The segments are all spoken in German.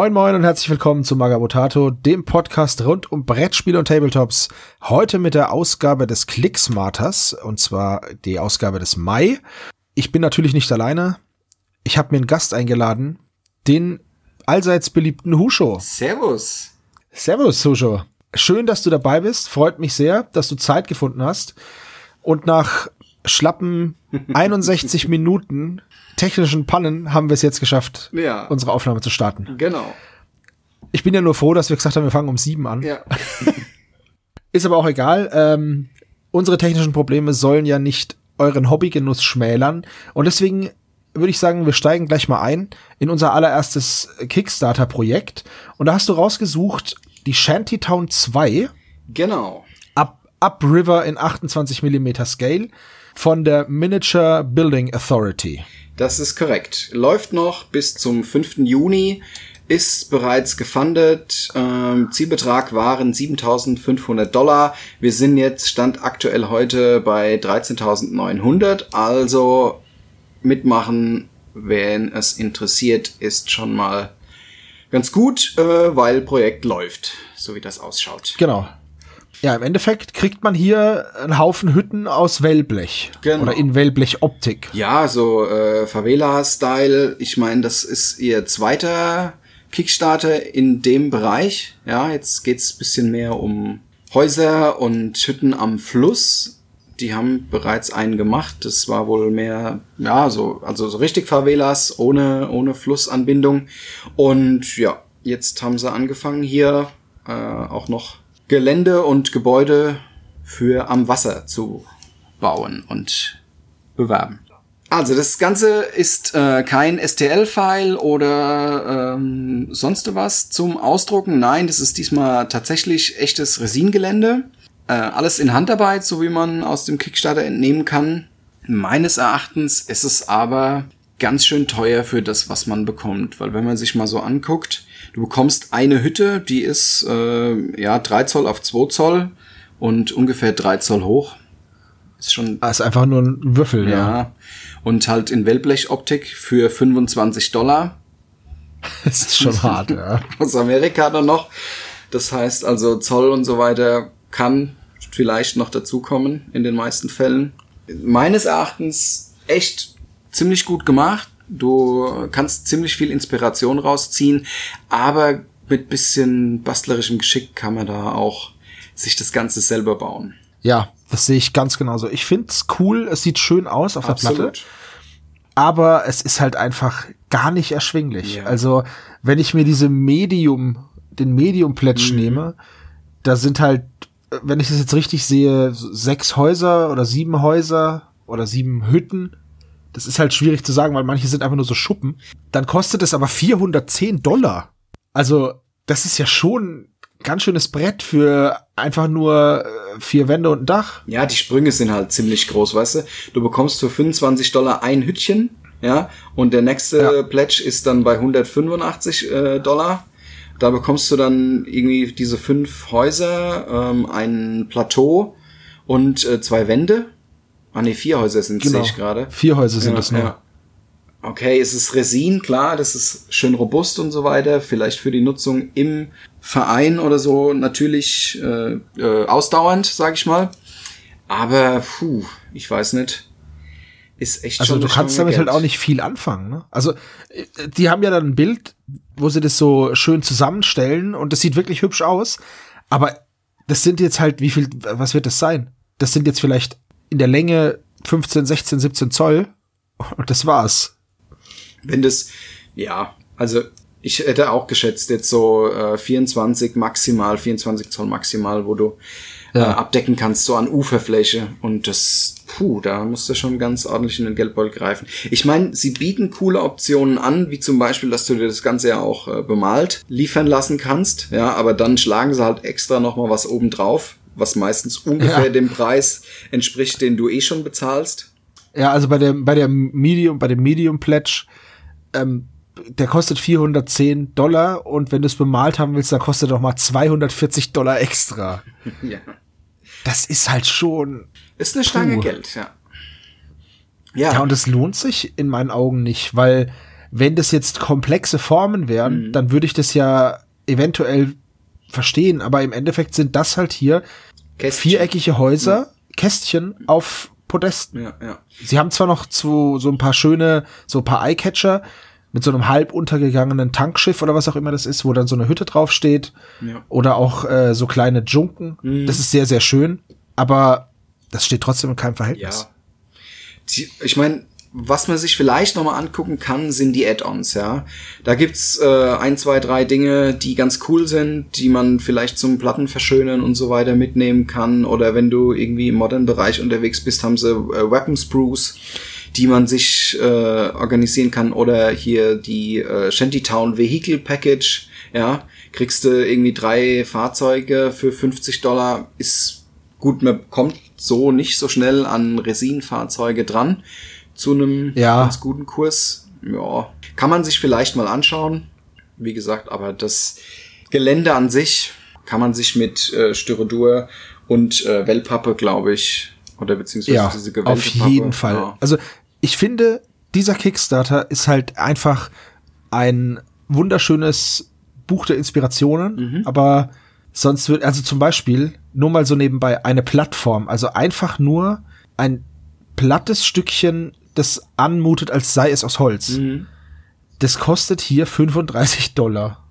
Moin moin und herzlich willkommen zu Magabotato, dem Podcast rund um Brettspiele und Tabletops. Heute mit der Ausgabe des Clicksmarters und zwar die Ausgabe des Mai. Ich bin natürlich nicht alleine. Ich habe mir einen Gast eingeladen, den allseits beliebten Husho. Servus. Servus, Husho. Schön, dass du dabei bist. Freut mich sehr, dass du Zeit gefunden hast. Und nach schlappen 61 Minuten technischen Pannen haben wir es jetzt geschafft, Ja. unsere Aufnahme zu starten. Genau. Ich bin ja nur froh, dass wir gesagt haben, wir fangen um sieben an. Ja. Ist aber auch egal. Ähm, unsere technischen Probleme sollen ja nicht euren Hobbygenuss schmälern. Und deswegen würde ich sagen, wir steigen gleich mal ein in unser allererstes Kickstarter-Projekt. Und da hast du rausgesucht die Shantytown 2 Genau. Up, Upriver in 28 mm Scale von der Miniature Building Authority. Das ist korrekt. Läuft noch bis zum 5. Juni, ist bereits gefundet. Ähm, Zielbetrag waren 7.500 Dollar. Wir sind jetzt Stand aktuell heute bei 13.900. Also mitmachen, wenn es interessiert, ist schon mal ganz gut, äh, weil Projekt läuft, so wie das ausschaut. Genau. Ja, im Endeffekt kriegt man hier einen Haufen Hütten aus Wellblech. Genau. Oder in Wellblech-Optik. Ja, so äh, Favela-Style. Ich meine, das ist ihr zweiter Kickstarter in dem Bereich. Ja, jetzt geht's bisschen mehr um Häuser und Hütten am Fluss. Die haben bereits einen gemacht. Das war wohl mehr, ja, so, also so richtig Favelas ohne, ohne Flussanbindung. Und ja, jetzt haben sie angefangen hier äh, auch noch Gelände und Gebäude für am Wasser zu bauen und bewerben. Also das Ganze ist äh, kein STL-File oder ähm, sonst was zum Ausdrucken. Nein, das ist diesmal tatsächlich echtes Resingelände. Äh, alles in Handarbeit, so wie man aus dem Kickstarter entnehmen kann. Meines Erachtens ist es aber ganz schön teuer für das, was man bekommt. Weil wenn man sich mal so anguckt, du bekommst eine Hütte, die ist äh, ja 3 Zoll auf 2 Zoll und ungefähr 3 Zoll hoch. Ist schon Das ist einfach nur ein Würfel, ja. ja. Und halt in Wellblechoptik für 25 Dollar Das ist schon hart, ja. aus Amerika dann noch. Das heißt also Zoll und so weiter kann vielleicht noch dazukommen in den meisten Fällen. Meines Erachtens echt ziemlich gut gemacht. Du kannst ziemlich viel Inspiration rausziehen, aber mit bisschen bastlerischem Geschick kann man da auch sich das Ganze selber bauen. Ja, das sehe ich ganz genauso. Ich find's cool, es sieht schön aus auf der Platte, Absolut. aber es ist halt einfach gar nicht erschwinglich. Ja. Also, wenn ich mir diese Medium, den Medium Pledge Mhm. nehme, da sind halt, wenn ich das jetzt richtig sehe, sechs Häuser oder sieben Häuser oder sieben Hütten. Das ist halt schwierig zu sagen, weil manche sind einfach nur so Schuppen. Dann kostet es aber 410 Dollar. Also, das ist ja schon ein ganz schönes Brett für einfach nur äh, vier Wände und ein Dach. Ja, die Sprünge sind halt ziemlich groß, weißt du? Du bekommst für 25 Dollar ein Hütchen, ja, und der nächste Ja. Pledge ist dann bei 185 äh, Dollar. Da bekommst du dann irgendwie diese fünf Häuser, ähm, ein Plateau und äh, zwei Wände. Ah ne, vier Häuser sind sehe ich gerade. Vier Häuser sind Ja, es nur. ja. Okay, es ist Resin, klar, das ist schön robust und so weiter. Vielleicht für die Nutzung im Verein oder so natürlich äh, äh, ausdauernd, sag ich mal. Aber puh, ich weiß nicht. Ist echt Also schon du kannst damit halt Geld. auch nicht viel anfangen. Ne? Also äh, die haben ja dann ein Bild, wo sie das so schön zusammenstellen und das sieht wirklich hübsch aus. Aber das sind jetzt halt, wie viel, was wird das sein? Das sind jetzt vielleicht in der Länge 15, 16, 17 Zoll und das war's. Wenn das, ja, also ich hätte auch geschätzt jetzt so äh, 24 maximal, 24 Zoll maximal, wo du äh, Ja. abdecken kannst, so an Uferfläche. Und das, puh, da musst du schon ganz ordentlich in den Geldbeutel greifen. Ich meine, sie bieten coole Optionen an, wie zum Beispiel, dass du dir das Ganze ja auch äh, bemalt liefern lassen kannst. Ja, aber dann schlagen sie halt extra noch mal was oben drauf, was meistens ungefähr Ja. dem Preis entspricht, den du eh schon bezahlst. Ja, also bei der, bei der Medium, bei dem Medium Pledge, ähm, der kostet 410 Dollar und wenn du es bemalt haben willst, dann kostet er doch mal 240 Dollar extra. Ja. Das ist halt schon, Ist eine Stange Puh. Geld, ja. Ja, und es lohnt sich in meinen Augen nicht, weil wenn das jetzt komplexe Formen wären, Mhm. dann würde ich das ja eventuell verstehen, aber im Endeffekt sind das halt hier Kästchen. viereckige Häuser, Kästchen auf Podesten. Ja, ja. Sie haben zwar noch so, so ein paar schöne, so ein paar Eyecatcher mit so einem halb untergegangenen Tankschiff oder was auch immer das ist, wo dann so eine Hütte draufsteht. Ja. Oder auch äh, so kleine Junken. Das ist sehr, sehr schön. Aber das steht trotzdem in keinem Verhältnis. Ja. Ich meine, was man sich vielleicht noch mal angucken kann, sind die Add-ons, ja. Da gibt's äh, ein, zwei, drei Dinge, die ganz cool sind, die man vielleicht zum Platten verschönern und so weiter mitnehmen kann. Oder wenn du irgendwie im modernen Bereich unterwegs bist, haben sie äh, Weapon Sprues, die man sich äh, organisieren kann. Oder hier die äh, Shantytown Vehicle Package, ja. Kriegst du irgendwie drei Fahrzeuge für 50 Dollar, ist gut, man kommt so nicht so schnell an Resinfahrzeuge dran zu einem Ja. ganz guten Kurs. Ja, kann man sich vielleicht mal anschauen. Wie gesagt, aber das Gelände an sich kann man sich mit äh, Styrodur und äh, Wellpappe, glaube ich, oder beziehungsweise Ja, diese auf gewellte Pappe, jeden Fall. Ja. Also ich finde, dieser Kickstarter ist halt einfach ein wunderschönes Buch der Inspirationen, Mhm. aber sonst wird, also zum Beispiel, nur mal so nebenbei, eine Plattform, also einfach nur ein plattes Stückchen, das anmutet, als sei es aus Holz. Mhm. Das kostet hier 35 Dollar.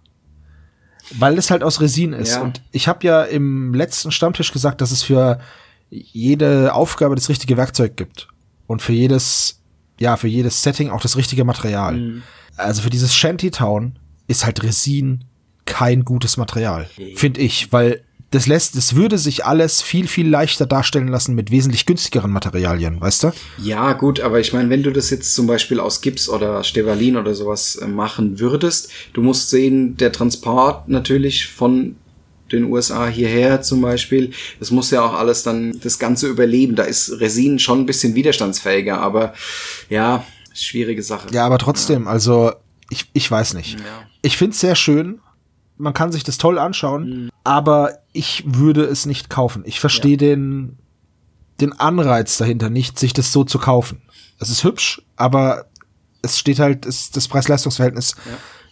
Weil es halt aus Resin ist. Ja. Und ich habe ja im letzten Stammtisch gesagt, dass es für jede Aufgabe das richtige Werkzeug gibt. Und für jedes, ja, für jedes Setting auch das richtige Material. Mhm. Also für dieses Shantytown ist halt Resin kein gutes Material. Finde ich, weil das lässt, das würde sich alles viel, viel leichter darstellen lassen mit wesentlich günstigeren Materialien, weißt du? Ja, gut, aber ich meine, wenn du das jetzt zum Beispiel aus Gips oder Stevalin oder sowas äh, machen würdest, du musst sehen, der Transport natürlich von den USA hierher zum Beispiel, das muss ja auch alles dann das Ganze überleben. Da ist Resin schon ein bisschen widerstandsfähiger, aber ja, schwierige Sache. Ja, aber trotzdem, also ich, ich weiß nicht. Ja. Ich find's sehr schön. Man kann sich das toll anschauen, aber ich würde es nicht kaufen. Ich verstehe den, den Anreiz dahinter nicht, sich das so zu kaufen. Es ist hübsch, aber es steht halt, es, das Preis-Leistungs-Verhältnis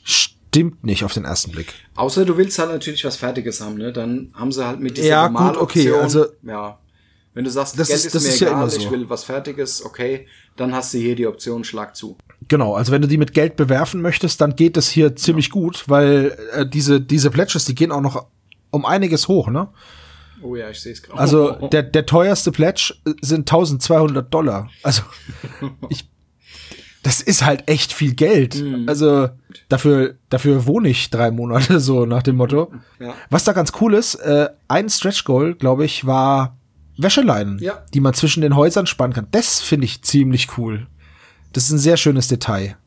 stimmt nicht auf den ersten Blick. Außer du willst halt natürlich was Fertiges haben, ne? Dann haben sie halt mit dieser Ja, gut, okay, also- ja. Wenn du sagst, Das Geld ist- ist, das mir ist ja egal, immer so. ich will was Fertiges, okay, dann hast du hier die Option Schlag zu. Genau, also wenn du die mit Geld bewerfen möchtest, dann geht es hier ziemlich gut, weil äh, diese, diese Pledges, die gehen auch noch um einiges hoch, ne? Oh ja, ich sehe es gerade. Also der, der teuerste Pledge äh, sind 1200 Dollar. Also ich, das ist halt echt viel Geld. Also dafür, dafür wohne ich drei Monate so nach dem Motto. Ja. Was da ganz cool ist, äh, ein Stretch Goal, glaube ich, war Wäscheleinen, Ja. die man zwischen den Häusern spannen kann. Das finde ich ziemlich cool. Das ist ein sehr schönes Detail.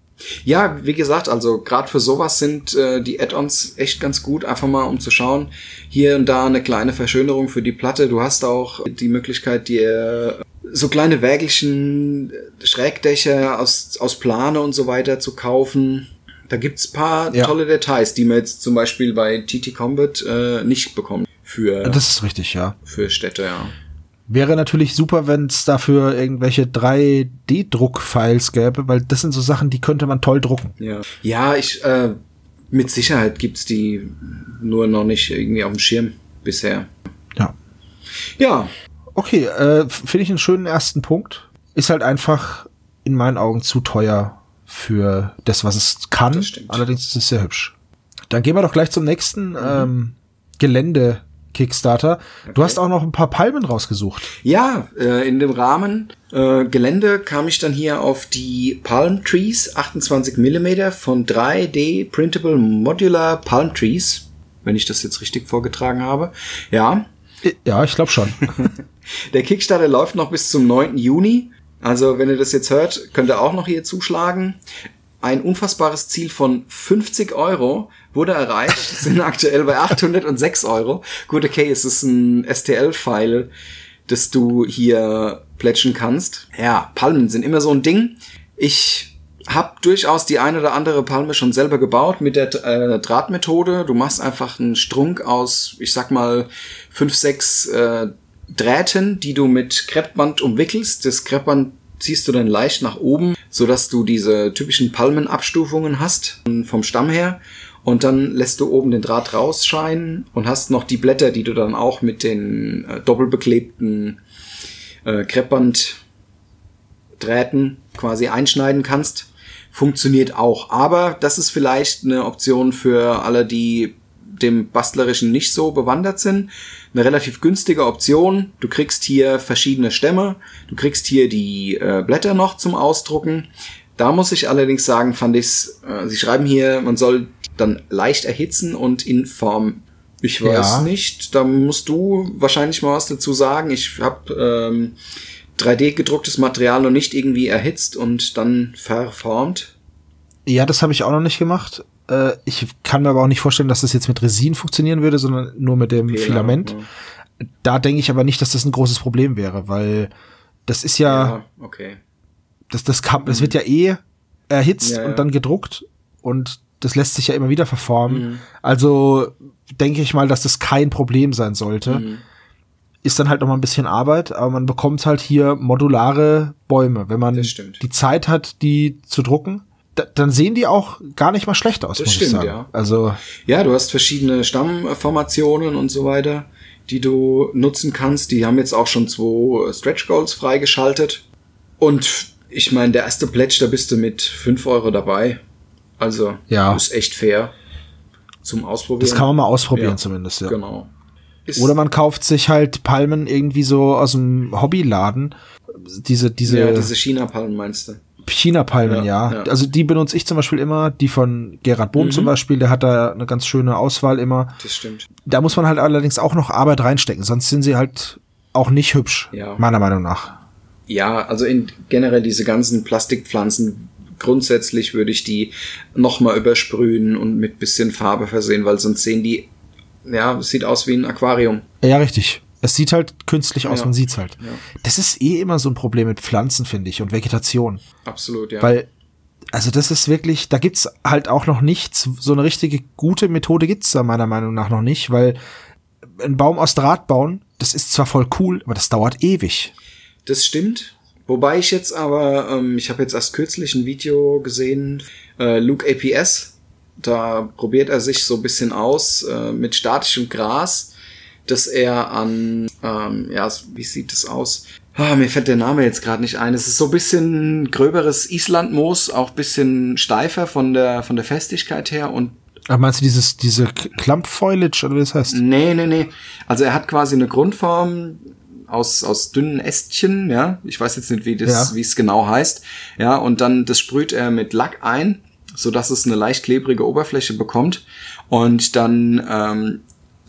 Ja, wie gesagt, also gerade für sowas sind äh, die Add-ons echt ganz gut, einfach mal um zu schauen. Hier und da eine kleine Verschönerung für die Platte. Du hast auch die Möglichkeit, dir so kleine Wägelchen, äh, Schrägdächer aus, aus Plane und so weiter zu kaufen. Da gibt's paar Ja. tolle Details, die man jetzt zum Beispiel bei TT Combat äh, nicht bekommt. Für, Das ist richtig, ja. für Städte, ja. Wäre natürlich super, wenn es dafür irgendwelche 3D-Druck-Files gäbe, weil das sind so Sachen, die könnte man toll drucken. Ja, ja ich, äh, mit Sicherheit gibt's die nur noch nicht irgendwie auf dem Schirm bisher. Ja. Ja, Okay, äh, finde ich einen schönen ersten Punkt. Ist halt einfach in meinen Augen zu teuer für das, was es kann. Allerdings ist es sehr hübsch. Dann gehen wir doch gleich zum nächsten ähm, Gelände-Kickstarter. Du hast auch noch ein paar Palmen rausgesucht. Ja, äh, in dem Rahmen äh, Gelände kam ich dann hier auf die Palm Trees 28 mm von 3D Printable Modular Palm Trees, wenn ich das jetzt richtig vorgetragen habe. Ja, Ja, ich glaube schon. der Kickstarter läuft noch bis zum 9. Juni. Also, wenn ihr das jetzt hört, könnt ihr auch noch hier zuschlagen. Ein unfassbares Ziel von 50 Euro wurde erreicht, sind aktuell bei 806 Euro. Gut, okay, es ist ein STL-File, das du hier plätschen kannst. Ja, Palmen sind immer so ein Ding. Ich habe durchaus die eine oder andere Palme schon selber gebaut mit der äh, Drahtmethode. Du machst einfach einen Strunk aus, ich sag mal, fünf, sechs äh, Drähten, die du mit Kreppband umwickelst. Das Kreppband ziehst du dann leicht nach oben, so dass du diese typischen Palmenabstufungen hast vom Stamm her. Und dann lässt du oben den Draht rausscheinen und hast noch die Blätter, die du dann auch mit den äh, doppelbeklebten äh, Kreppbanddrähten quasi einschneiden kannst. Funktioniert auch. Aber das ist vielleicht eine Option für alle, die dem Bastlerischen nicht so bewandert sind. Eine relativ günstige Option. Du kriegst hier verschiedene Stämme. Du kriegst hier die äh, Blätter noch zum Ausdrucken. Da muss ich allerdings sagen, fand ich's, äh, sie schreiben hier, man soll dann leicht erhitzen und in Form. Ich weiß Ja. nicht, da musst du wahrscheinlich mal was dazu sagen. Ich habe ähm, 3D gedrucktes Material noch nicht irgendwie erhitzt und dann verformt. Ja, das habe ich auch noch nicht gemacht. Äh, ich kann mir aber auch nicht vorstellen, dass das jetzt mit Resin funktionieren würde, sondern nur mit dem Filament. Ja. Da denke ich aber nicht, dass das ein großes Problem wäre, weil das ist ja, Ja, okay. das, das, kann, das wird ja eh erhitzt Ja, und dann gedruckt und das lässt sich ja immer wieder verformen. Mhm. Also denke ich mal, dass das kein Problem sein sollte. Mhm. Ist dann halt noch mal ein bisschen Arbeit, aber man bekommt halt hier modulare Bäume. Wenn man die Zeit hat, die zu drucken, da, dann sehen die auch gar nicht mal schlecht aus, Das muss ich stimmt, sagen. ja. Also Ja, du hast verschiedene Stammformationen und so weiter, die du nutzen kannst. Die haben jetzt auch schon zwei Stretch Goals freigeschaltet. Und ich meine, der erste Pledge, da bist du mit 5 Euro dabei. Also, Ja. ist echt fair zum Ausprobieren. das kann man mal ausprobieren Ja, zumindest, ja. Genau. Ist, Oder man kauft sich halt Palmen irgendwie so aus dem Hobbyladen. Diese, diese, ja, diese China-Palmen meinst du? China-Palmen, Ja, ja, ja. Also die benutze ich zum Beispiel immer, die von Gerhard Bohm Mhm. zum Beispiel, der hat da eine ganz schöne Auswahl immer. Das stimmt. Da muss man halt allerdings auch noch Arbeit reinstecken, sonst sind sie halt auch nicht hübsch, Ja. meiner Meinung nach. Ja, also in generell diese ganzen Plastikpflanzen, grundsätzlich würde ich die nochmal übersprühen und mit bisschen Farbe versehen, weil sonst sehen die, ja, sieht aus wie ein Aquarium. Ja, richtig. Es sieht halt künstlich aus, Ja. man sieht's halt. Ja. Das ist eh immer so ein Problem mit Pflanzen, finde ich, und Vegetation. Absolut, ja. Weil, also das ist wirklich, da gibt's halt auch noch nichts, so eine richtige gute Methode gibt's da meiner Meinung nach noch nicht, weil ein Baum aus Draht bauen, das ist zwar voll cool, aber das dauert ewig. Das stimmt. Wobei ich jetzt aber, ähm, ich habe jetzt erst kürzlich ein Video gesehen, äh, Luke APS, da probiert er sich so ein bisschen aus äh, mit statischem Gras, dass er an, ähm, ja, wie sieht das aus? Ah, mir fällt der Name jetzt gerade nicht ein. Es ist so ein bisschen gröberes Islandmoos, auch bisschen steifer von der von der Festigkeit her und Aber meinst du dieses, diese Clump Foliage oder wie das heißt? Nee, nee, nee. Also er hat quasi eine Grundform aus, aus dünnen Ästchen, ja. Ich weiß jetzt nicht, wie das, Ja. wie es genau heißt. Ja, und dann das sprüht er mit Lack ein, so dass es eine leicht klebrige Oberfläche bekommt. Und dann ähm,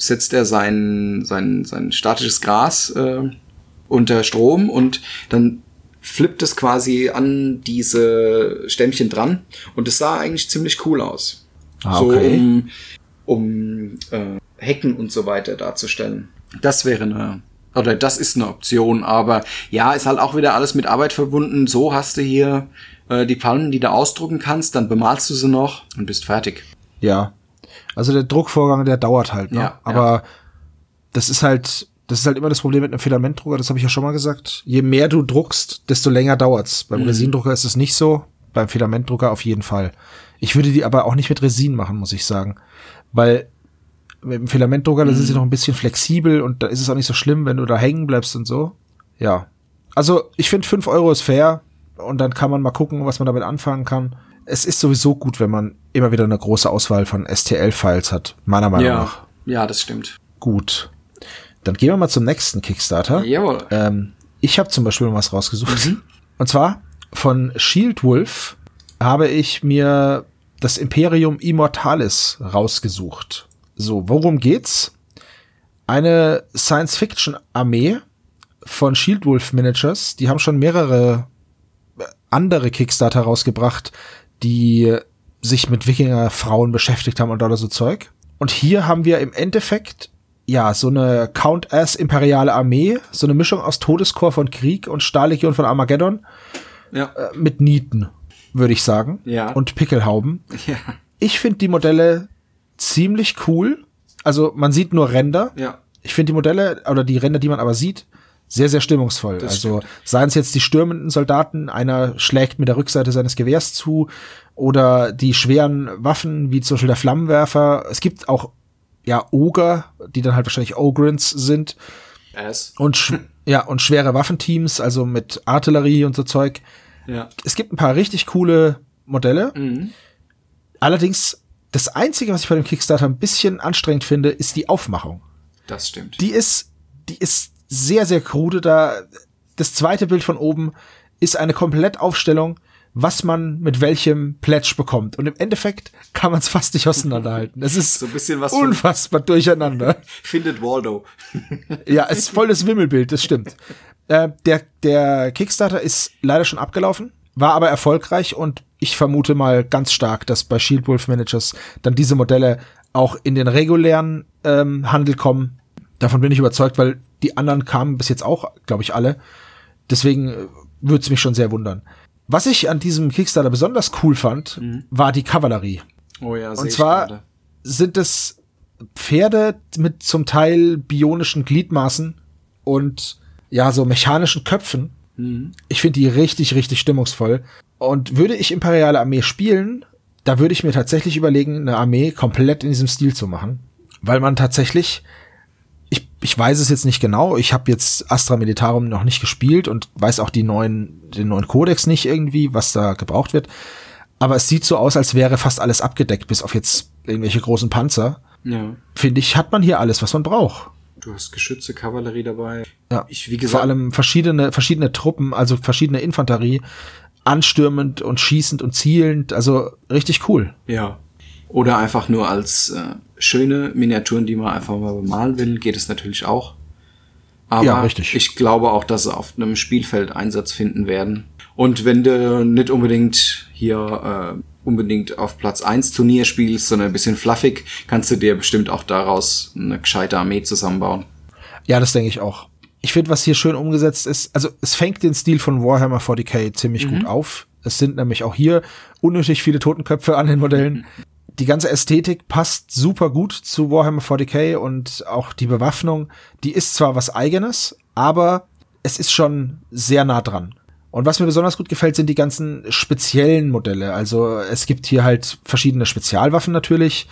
setzt er sein, sein, sein statisches Gras äh, unter Strom und dann flippt es quasi an diese Stämmchen dran. Und es sah eigentlich ziemlich cool aus. Ah, so okay. um, um äh, Hecken und so weiter darzustellen. Das wäre eine, oder das ist eine Option, aber ja, ist halt auch wieder alles mit Arbeit verbunden. So hast du hier äh, die Palmen, die du ausdrucken kannst, dann bemalst du sie noch und bist fertig. Ja. Also der Druckvorgang, der dauert halt, ne? Ja, Aber das ist halt, das ist halt immer das Problem mit einem Filamentdrucker, das habe ich ja schon mal gesagt. Je mehr du druckst, desto länger dauert's. Beim Resindrucker ist es nicht so, beim Filamentdrucker auf jeden Fall. Ich würde die aber auch nicht mit Resin machen, muss ich sagen. Weil mit dem Filamentdrucker, da sind sie noch ein bisschen flexibel und da ist es auch nicht so schlimm, wenn du da hängen bleibst und so. Ja. Also, ich finde 5 Euro ist fair und dann kann man mal gucken, was man damit anfangen kann. Es ist sowieso gut, wenn man immer wieder eine große Auswahl von STL-Files hat, meiner Meinung nach. ja, das stimmt. Gut. Dann gehen wir mal zum nächsten Kickstarter. Jawohl. Ähm, ich habe zum Beispiel mal was rausgesucht. Mhm. Und zwar von Shield Wolf habe ich mir das Imperium Immortalis rausgesucht. So, worum geht's? Eine Science-Fiction-Armee von Shield Wolf Managers, die haben schon mehrere äh, andere Kickstarter rausgebracht, die sich mit Wikinger-Frauen beschäftigt haben und oder so Zeug. Und hier haben wir im Endeffekt ja, so eine Count-Ass imperiale Armee, so eine Mischung aus Todeskorps von Krieg und Stahllegion von Armageddon Ja. äh, mit Nieten, würde ich sagen. Ja. Und Pickelhauben. Ja. Ich finde die Modelle ziemlich cool. Also man sieht nur Ränder. Ja. Ich finde die Modelle oder die Ränder, die man aber sieht, sehr, sehr stimmungsvoll. Das also stimmt. seien es jetzt die stürmenden Soldaten, einer schlägt mit der Rückseite seines Gewehrs zu, oder die schweren Waffen, wie zum Beispiel der Flammenwerfer. Es gibt auch ja Oger, die dann halt wahrscheinlich Ogrins sind Ass. und ja und schwere Waffenteams, also mit Artillerie und so Zeug. Ja. Es gibt ein paar richtig coole Modelle. Mhm. Allerdings das einzige, was ich bei dem Kickstarter ein bisschen anstrengend finde, ist die Aufmachung. Das stimmt. Die ist die ist sehr sehr krude da. Das zweite Bild von oben ist eine Komplettaufstellung, was man mit welchem Pledge bekommt. Und im Endeffekt kann man es fast nicht auseinanderhalten. Es ist So ein bisschen was unfassbar durcheinander. findet Waldo. Ja, es ist voll das Wimmelbild, das stimmt. Äh, der, der Kickstarter ist leider schon abgelaufen, war aber erfolgreich und ich vermute mal ganz stark, dass bei Shield Wolf Managers dann diese Modelle auch in den regulären ähm, Handel kommen. Davon bin ich überzeugt, weil die anderen kamen bis jetzt auch, glaube ich, alle. Deswegen äh, würde es mich schon sehr wundern. Was ich an diesem Kickstarter besonders cool fand, war die Kavallerie Oh ja, Und zwar sind es Pferde mit zum Teil bionischen Gliedmaßen und ja, so mechanischen Köpfen. Mhm. Ich finde die richtig, richtig stimmungsvoll. Und würde ich Imperiale Armee spielen, da würde ich mir tatsächlich überlegen, eine Armee komplett in diesem Stil zu machen. Weil man tatsächlich, ich, weiß es jetzt nicht genau, ich habe jetzt Astra Militarum noch nicht gespielt und weiß auch die neuen, den neuen Kodex nicht irgendwie, was da gebraucht wird. Aber es sieht so aus, als wäre fast alles abgedeckt, bis auf jetzt irgendwelche großen Panzer. Ja. Finde ich, hat man hier alles, was man braucht. Du hast Geschütze, Kavallerie dabei. Ja. Ich, wie gesagt, Vor allem verschiedene, verschiedene Truppen, also verschiedene Infanterie, anstürmend und schießend und zielend, also richtig cool. Ja. Oder einfach nur als äh, schöne Miniaturen, die man einfach mal bemalen will, geht es natürlich auch. Aber Ja, richtig. ich glaube auch, dass sie auf einem Spielfeld Einsatz finden werden. Und wenn du nicht unbedingt hier äh, unbedingt auf Platz 1 Turnier spielst, sondern ein bisschen fluffig, kannst du dir bestimmt auch daraus eine gescheite Armee zusammenbauen. Ja, das denke ich auch. Ich finde, was hier schön umgesetzt ist, also es fängt den Stil von Warhammer 40k ziemlich gut auf. Es sind nämlich auch hier unnötig viele Totenköpfe an den Modellen. Die ganze Ästhetik passt super gut zu Warhammer 40k und auch die Bewaffnung, die ist zwar was eigenes, aber es ist schon sehr nah dran. Und was mir besonders gut gefällt, sind die ganzen speziellen Modelle. Also es gibt hier halt verschiedene Spezialwaffen natürlich,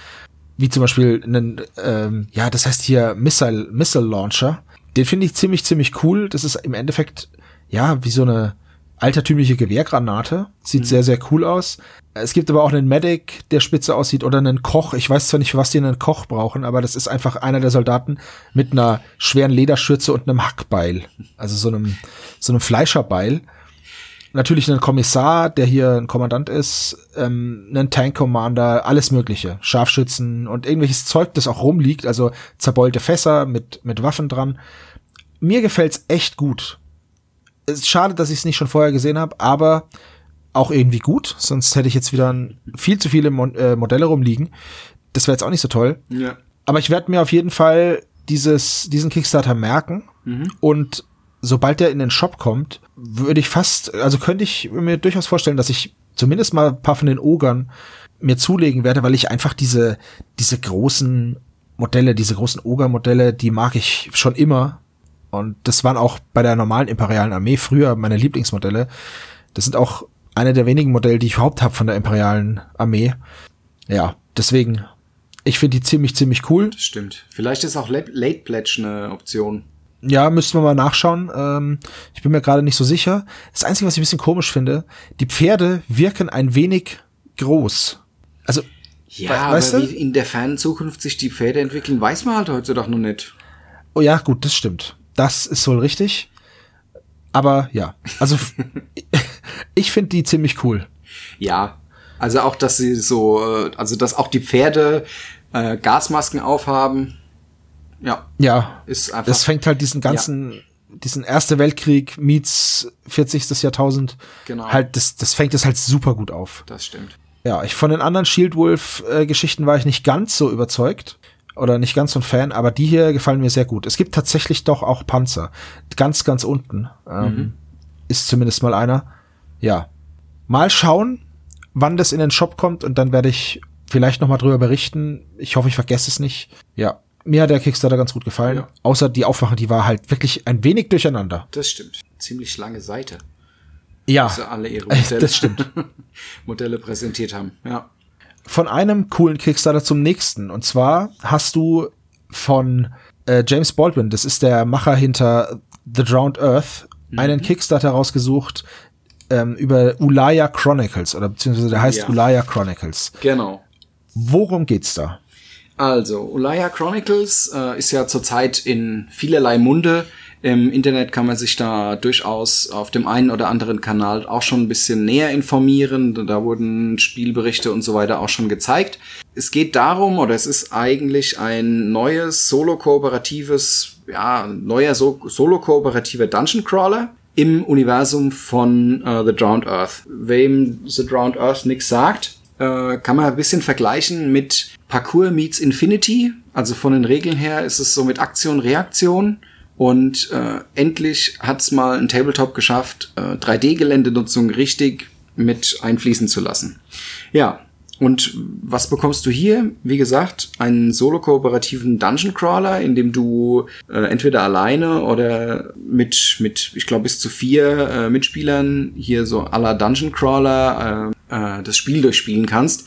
wie zum Beispiel einen, ähm, ja, das heißt hier Missile, Missile Launcher. Den finde ich ziemlich, ziemlich cool. Das ist im Endeffekt, ja, wie so eine altertümliche Gewehrgranate. Sieht sehr, sehr cool aus. Es gibt aber auch einen Medic, der spitze aussieht, oder einen Koch. Ich weiß zwar nicht, was die einen Koch brauchen, aber das ist einfach einer der Soldaten mit einer schweren Lederschürze und einem Hackbeil. Also so einem, so einem Fleischerbeil. Natürlich einen Kommissar, der hier ein Kommandant ist, ähm, einen Tank Commander, alles Mögliche, Scharfschützen und irgendwelches Zeug, das auch rumliegt, also zerbeulte Fässer mit mit Waffen dran. Mir gefällt's echt gut. Es ist schade, dass ich es nicht schon vorher gesehen habe, aber auch irgendwie gut. Sonst hätte ich jetzt wieder viel zu viele Mon äh, Modelle rumliegen. Das wäre jetzt auch nicht so toll. Ja. Aber ich werde mir auf jeden Fall dieses, diesen Kickstarter merken. Und sobald der in den Shop kommt, würde ich fast, also könnte ich mir durchaus vorstellen, dass ich zumindest mal ein paar von den Ogern mir zulegen werde, weil ich einfach diese, diese großen Modelle, diese großen Oger-Modelle, die mag ich schon immer. Und das waren auch bei der normalen imperialen Armee früher meine Lieblingsmodelle. Das sind auch eine der wenigen Modelle, die ich überhaupt habe von der imperialen Armee. Ja, deswegen, ich finde die ziemlich, ziemlich cool. Das stimmt. Vielleicht ist auch Late Pledge eine Option. Ja, müssten wir mal nachschauen. Ähm, ich bin mir gerade nicht so sicher. Das Einzige, was ich ein bisschen komisch finde, die Pferde wirken ein wenig groß. Also, Ja, We- aber weißt du? wie in der fernen Zukunft sich die Pferde entwickeln, weiß man halt heutzutage noch nicht. oh ja, gut, das stimmt. Das ist wohl richtig. Aber ja, also ich finde die ziemlich cool. Ja, also auch, dass sie so, äh, also dass auch die Pferde äh, Gasmasken aufhaben. Ja, Ja, ist einfach. das fängt halt diesen ganzen, diesen Erste Weltkrieg meets 40. Jahrtausend. Genau. Halt, das, das fängt es halt super gut auf. das stimmt. Ja, ich von den anderen Shield Wolf äh, Geschichten war ich nicht ganz so überzeugt oder nicht ganz so ein Fan, aber die hier gefallen mir sehr gut. Es gibt tatsächlich doch auch Panzer, ganz ganz unten ähm, ist zumindest mal einer. Ja, mal schauen, wann das in den Shop kommt und dann werde ich vielleicht noch mal drüber berichten. Ich hoffe, ich vergesse es nicht. Ja, mir hat der Kickstarter ganz gut gefallen. Ja. Außer die Aufmache, die war halt wirklich ein wenig durcheinander. Das stimmt. Ziemlich lange Seite, Ja, sie alle ihre Modelle, das stimmt. Modelle präsentiert haben. Ja. Von einem coolen Kickstarter zum nächsten. Und zwar hast du von äh, James Baldwin, das ist der Macher hinter The Drowned Earth, einen Kickstarter rausgesucht ähm, über Ulaya Chronicles oder beziehungsweise der heißt Ja. Ulaya Chronicles. Genau. Worum geht's da? Also, Ulaya Chronicles äh, ist ja zurzeit in vielerlei Munde. Im Internet kann man sich da durchaus auf dem einen oder anderen Kanal auch schon ein bisschen näher informieren. Da wurden Spielberichte und so weiter auch schon gezeigt. Es geht darum, oder es ist eigentlich ein neues solo-kooperatives, ja, neuer so solo-kooperativer Dungeon Crawler im Universum von äh, The Drowned Earth. Wem The Drowned Earth nichts sagt, äh, kann man ein bisschen vergleichen mit Parkour meets Infinity. Also von den Regeln her ist es so mit Aktion, Reaktion. Und äh, endlich hat's mal ein Tabletop geschafft, äh, 3D-Geländenutzung richtig mit einfließen zu lassen. Ja, und was bekommst du hier? Wie gesagt, einen solo-kooperativen Dungeon Crawler, in dem du äh, entweder alleine oder mit, mit ich glaube, bis zu vier äh, Mitspielern hier so aller Dungeon Crawler äh, äh, das Spiel durchspielen kannst.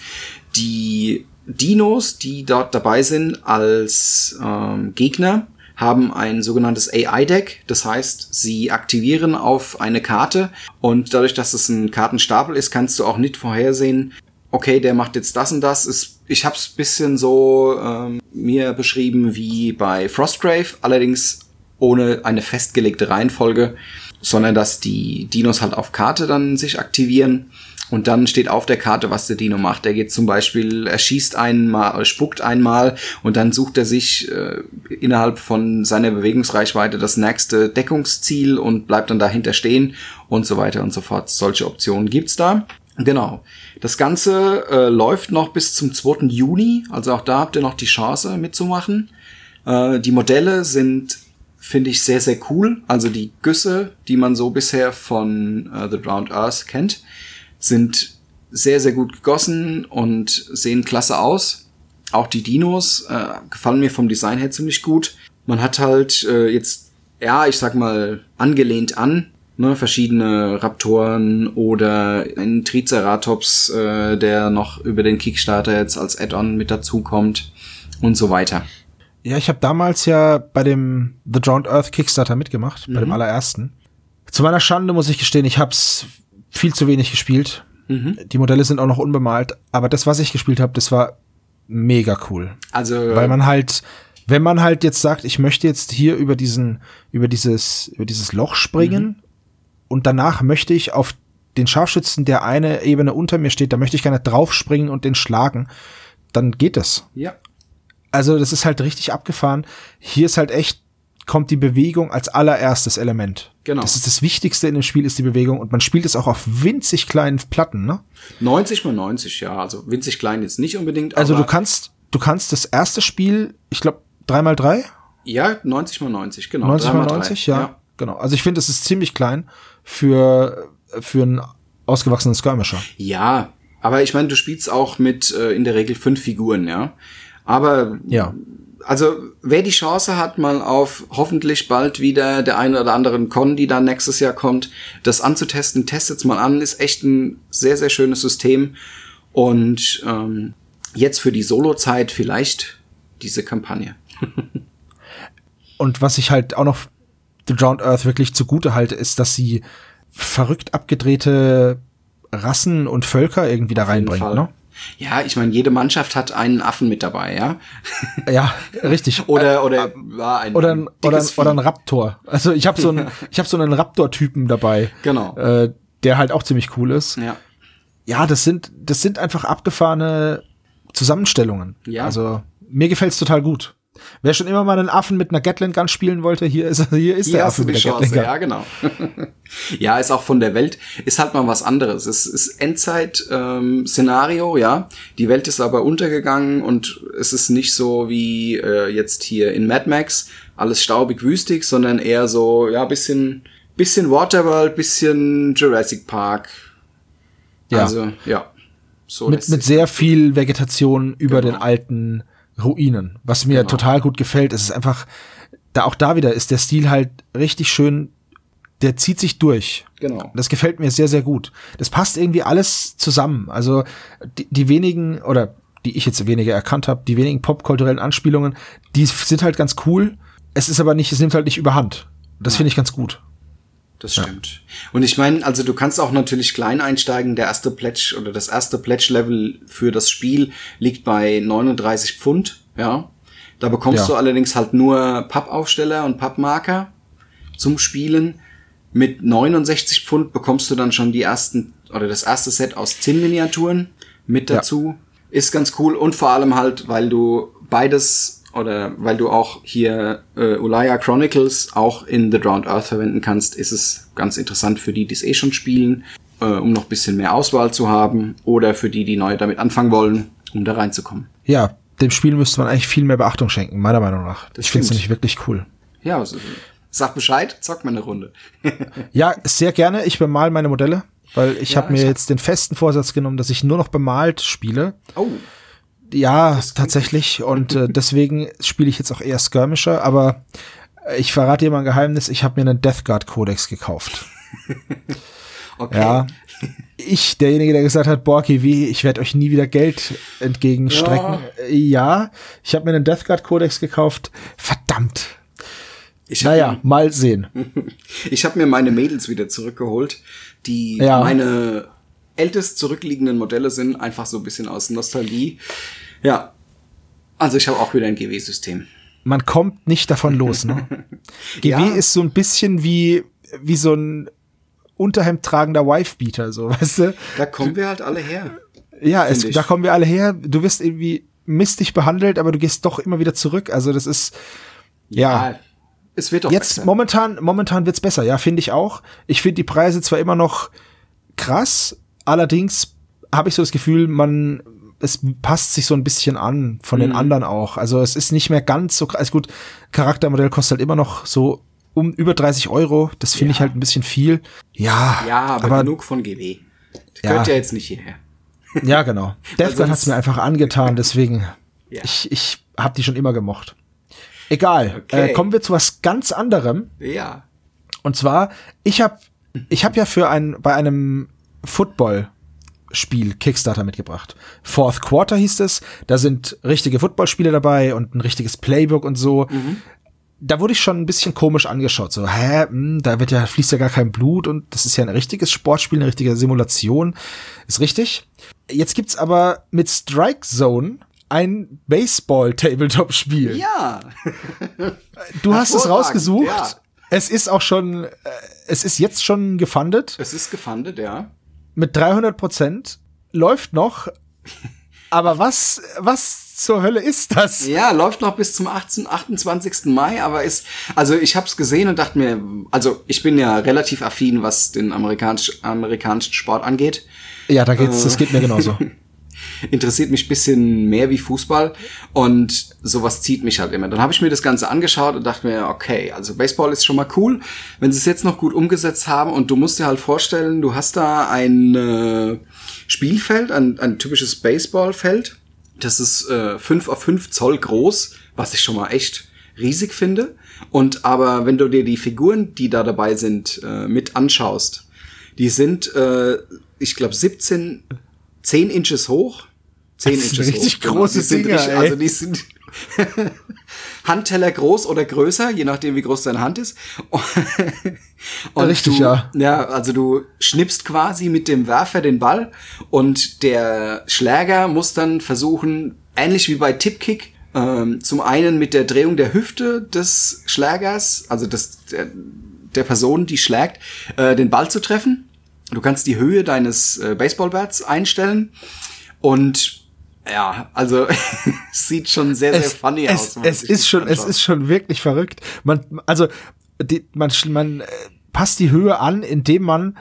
Die Dinos, die dort dabei sind als ähm, Gegner, haben ein sogenanntes AI-Deck. Das heißt, sie aktivieren auf eine Karte und dadurch, dass es ein Kartenstapel ist, kannst du auch nicht vorhersehen, okay, der macht jetzt das und das. Ist, ich habe es bisschen so ähm, mir beschrieben wie bei Frostgrave, allerdings ohne eine festgelegte Reihenfolge, sondern dass die Dinos halt auf Karte dann sich aktivieren. Und dann steht auf der Karte, was der Dino macht. Er geht zum Beispiel, er schießt einmal, spuckt einmal und dann sucht er sich äh, innerhalb von seiner Bewegungsreichweite das nächste Deckungsziel und bleibt dann dahinter stehen und so weiter und so fort. Solche Optionen gibt's da. Genau. Das Ganze äh, läuft noch bis zum 2. Juni, also auch da habt ihr noch die Chance mitzumachen. Äh, die Modelle sind, finde ich, sehr, sehr cool. Also die Güsse, die man so bisher von äh, The Drowned Earth kennt, sind sehr, sehr gut gegossen und sehen klasse aus. Auch die Dinos äh, gefallen mir vom Design her ziemlich gut. Man hat halt äh, jetzt, ja, ich sag mal, angelehnt an ne, verschiedene Raptoren oder ein Triceratops, äh, der noch über den Kickstarter jetzt als Add-on mit dazukommt und so weiter. Ja, ich habe damals ja bei dem The Drowned Earth Kickstarter mitgemacht, bei dem allerersten. Zu meiner Schande muss ich gestehen, ich hab's viel zu wenig gespielt. Die Modelle sind auch noch unbemalt, aber das, was ich gespielt habe, das war mega cool. Also Weil man halt, wenn man halt jetzt sagt, ich möchte jetzt hier über diesen, über dieses, über dieses Loch springen und danach möchte ich auf den Scharfschützen, der eine Ebene unter mir steht, da möchte ich gerne draufspringen und den schlagen, dann geht das. ja, Also das ist halt richtig abgefahren. Hier ist halt echt, kommt die Bewegung als allererstes Element. Genau. Das ist das Wichtigste in dem Spiel, ist die Bewegung. Und man spielt es auch auf winzig kleinen Platten, ne? 90 mal 90, ja, also winzig klein jetzt nicht unbedingt. Also aber du kannst, du kannst das erste Spiel, ich glaube, 3x3? ja 90 mal 90, genau. 90 drei mal drei. 90, ja. Genau. Also ich finde, es ist ziemlich klein für, für einen ausgewachsenen Skirmisher. Ja, aber ich meine, du spielst auch mit äh, in der Regel fünf Figuren, ja. Aber Ja. Also wer die Chance hat, mal auf hoffentlich bald wieder der eine oder anderen Con, die dann nächstes Jahr kommt, das anzutesten, testet's mal an, ist echt ein sehr, sehr schönes System. Und ähm, jetzt für die Solo-Zeit vielleicht diese Kampagne. Und was ich halt auch noch The Drowned Earth wirklich zugute halte, ist, dass sie verrückt abgedrehte Rassen und Völker irgendwie da reinbringt, ne? Ja, ich meine, jede Mannschaft hat einen Affen mit dabei, ja. Ja, richtig. Oder oder war ein oder ein, oder, ein, oder ein. Raptor. Also ich habe so einen, ich habe so einen Raptor-Typen dabei, Genau. äh, der halt auch ziemlich cool ist. Ja. Ja, das sind, das sind einfach abgefahrene Zusammenstellungen. Ja. Also mir gefällt's total gut. Wer schon immer mal einen Affen mit einer Gatling Gun spielen wollte, hier ist hier ist Hier der Affe mit der Chance, Gatling Gun. ja, genau. ja, ist auch von der Welt, ist halt mal was anderes. Es ist Endzeit-Szenario, ja. Die Welt ist aber untergegangen und es ist nicht so wie äh, jetzt hier in Mad Max, alles staubig, wüstig, sondern eher so, ja, bisschen, bisschen Waterworld, bisschen Jurassic Park. Ja. Also, ja. So Mit, mit sehr viel Vegetation über Genau. den alten Ruinen, was mir Genau. total gut gefällt. Es ist einfach, da auch da wieder ist der Stil halt richtig schön, der zieht sich durch. Genau. Das gefällt mir sehr, sehr gut. Das passt irgendwie alles zusammen. Also die, die wenigen, oder die ich jetzt weniger erkannt habe, die wenigen popkulturellen Anspielungen, die sind halt ganz cool. Es ist aber nicht, es nimmt halt nicht überhand. Das finde ich ganz gut. Das stimmt. Und ich meine, also du kannst auch natürlich klein einsteigen. Der erste Pledge oder das erste Pledge-Level für das Spiel liegt bei 39 Pfund, ja. Da bekommst Ja. du allerdings halt nur Pappaufsteller und Pappmarker zum Spielen. Mit 69 Pfund bekommst du dann schon die ersten oder das erste Set aus Zinnminiaturen mit Ja. dazu. Ist ganz cool und vor allem halt, weil du beides oder weil du auch hier äh, Ulaya Chronicles auch in The Drowned Earth verwenden kannst, ist es ganz interessant für die, die es eh schon spielen, äh, um noch ein bisschen mehr Auswahl zu haben oder für die, die neu damit anfangen wollen, um da reinzukommen. Ja, dem Spiel müsste man eigentlich viel mehr Beachtung schenken, meiner Meinung nach. Das ich finde es nämlich wirklich cool. Ja, also, sag Bescheid, zock mal eine Runde. Ja, sehr gerne. Ich bemal meine Modelle, weil ich Ja, habe mir hab- jetzt den festen Vorsatz genommen, dass ich nur noch bemalt spiele. Oh, Ja, tatsächlich. Und äh, deswegen spiele ich jetzt auch eher Skirmisher, aber äh, ich verrate dir mal ein Geheimnis, ich habe mir einen Death Guard Codex gekauft. okay. Ja. Ich, derjenige, der gesagt hat, boah, wie, ich werde euch nie wieder Geld entgegenstrecken. Äh, Ja, ich habe mir einen Death Guard Codex gekauft. Verdammt. Ich Naja, mal sehen. Ich habe mir meine Mädels wieder zurückgeholt, die Ja. meine ältest zurückliegenden Modelle sind, einfach so ein bisschen aus Nostalgie. Ja. Also ich habe auch wieder ein GW-System. Man kommt nicht davon los, ne? GW Ja. ist so ein bisschen wie, wie so ein Unterhemd tragender Wifebeater, so, weißt du? Da kommen wir halt alle her. Ja, es, da kommen wir alle her. Du wirst irgendwie mistig behandelt, aber du gehst doch immer wieder zurück. Also das ist, ja. Es wird doch Jetzt besser. momentan, momentan wird's besser, ja, finde ich auch. Ich finde die Preise zwar immer noch krass, allerdings habe ich so das Gefühl, man, es passt sich so ein bisschen an von Mhm. den anderen auch. Also es ist nicht mehr ganz so. Also gut, Charaktermodell kostet halt immer noch so um über 30 Euro. Das finde Ja. ich halt ein bisschen viel. Ja, Ja, aber, aber genug von GW. Ja. gehört ja jetzt nicht hierher. Ja, genau. Death Guard sonst- hat's mir einfach angetan, deswegen Ja. ich ich habe die schon immer gemocht. Egal. Okay. Äh, kommen wir zu was ganz anderem. Ja. Und zwar, ich habe ich hab ja für ein bei einem Football Spiel Kickstarter mitgebracht. Fourth Quarter hieß es. Da sind richtige Footballspiele dabei und ein richtiges Playbook und so. Da wurde ich schon ein bisschen komisch angeschaut. So, hä, hm, da wird ja, fließt ja gar kein Blut und das ist ja ein richtiges Sportspiel, eine richtige Simulation. Ist richtig. Jetzt gibt's aber mit Strike Zone ein Baseball-Tabletop-Spiel. Ja. Du hast es rausgesucht. ja. Es ist auch schon, äh, es ist jetzt schon gefundet Es ist gefundet, ja. Mit 300 Prozent. Läuft noch. Aber was, was zur Hölle ist das? Ja, läuft noch bis zum 18, 28. Mai, aber ist, also ich habe es gesehen und dachte mir, also ich bin ja relativ affin, was den amerikanisch, amerikanischen Sport angeht. Ja, da geht's, das geht mir genauso. Interessiert mich bisschen mehr wie Fußball und sowas zieht mich halt immer. Dann habe ich mir das Ganze angeschaut und dachte mir, okay, also Baseball ist schon mal cool, wenn sie es jetzt noch gut umgesetzt haben und du musst dir halt vorstellen, du hast da ein äh, Spielfeld, ein, ein typisches Baseballfeld. Das ist äh, 5 auf 5 Zoll groß, was ich schon mal echt riesig finde. Und aber wenn du dir die Figuren, die da dabei sind, äh, mit anschaust, die sind, äh, ich glaube, 17, 10 Inches hoch. 10 Das sind Inches richtig hoch. genau. große Die sind Dinger, richtig-. Also die sind Handteller groß oder größer, je nachdem wie groß deine Hand ist. Und Richtig, du, ja. Ja, also du schnippst quasi mit dem Werfer den Ball und der Schläger muss dann versuchen, ähnlich wie bei Tipkick, ähm, zum einen mit der Drehung der Hüfte des Schlägers, also des, der, der Person, die schlägt, äh, den Ball zu treffen. Du kannst die Höhe deines äh, Baseballbats einstellen und ja, also es sieht schon sehr, sehr es, funny es, aus. es ist schon, es anschaut. ist schon wirklich verrückt. Man, also, die, man, man äh, passt die Höhe an, indem man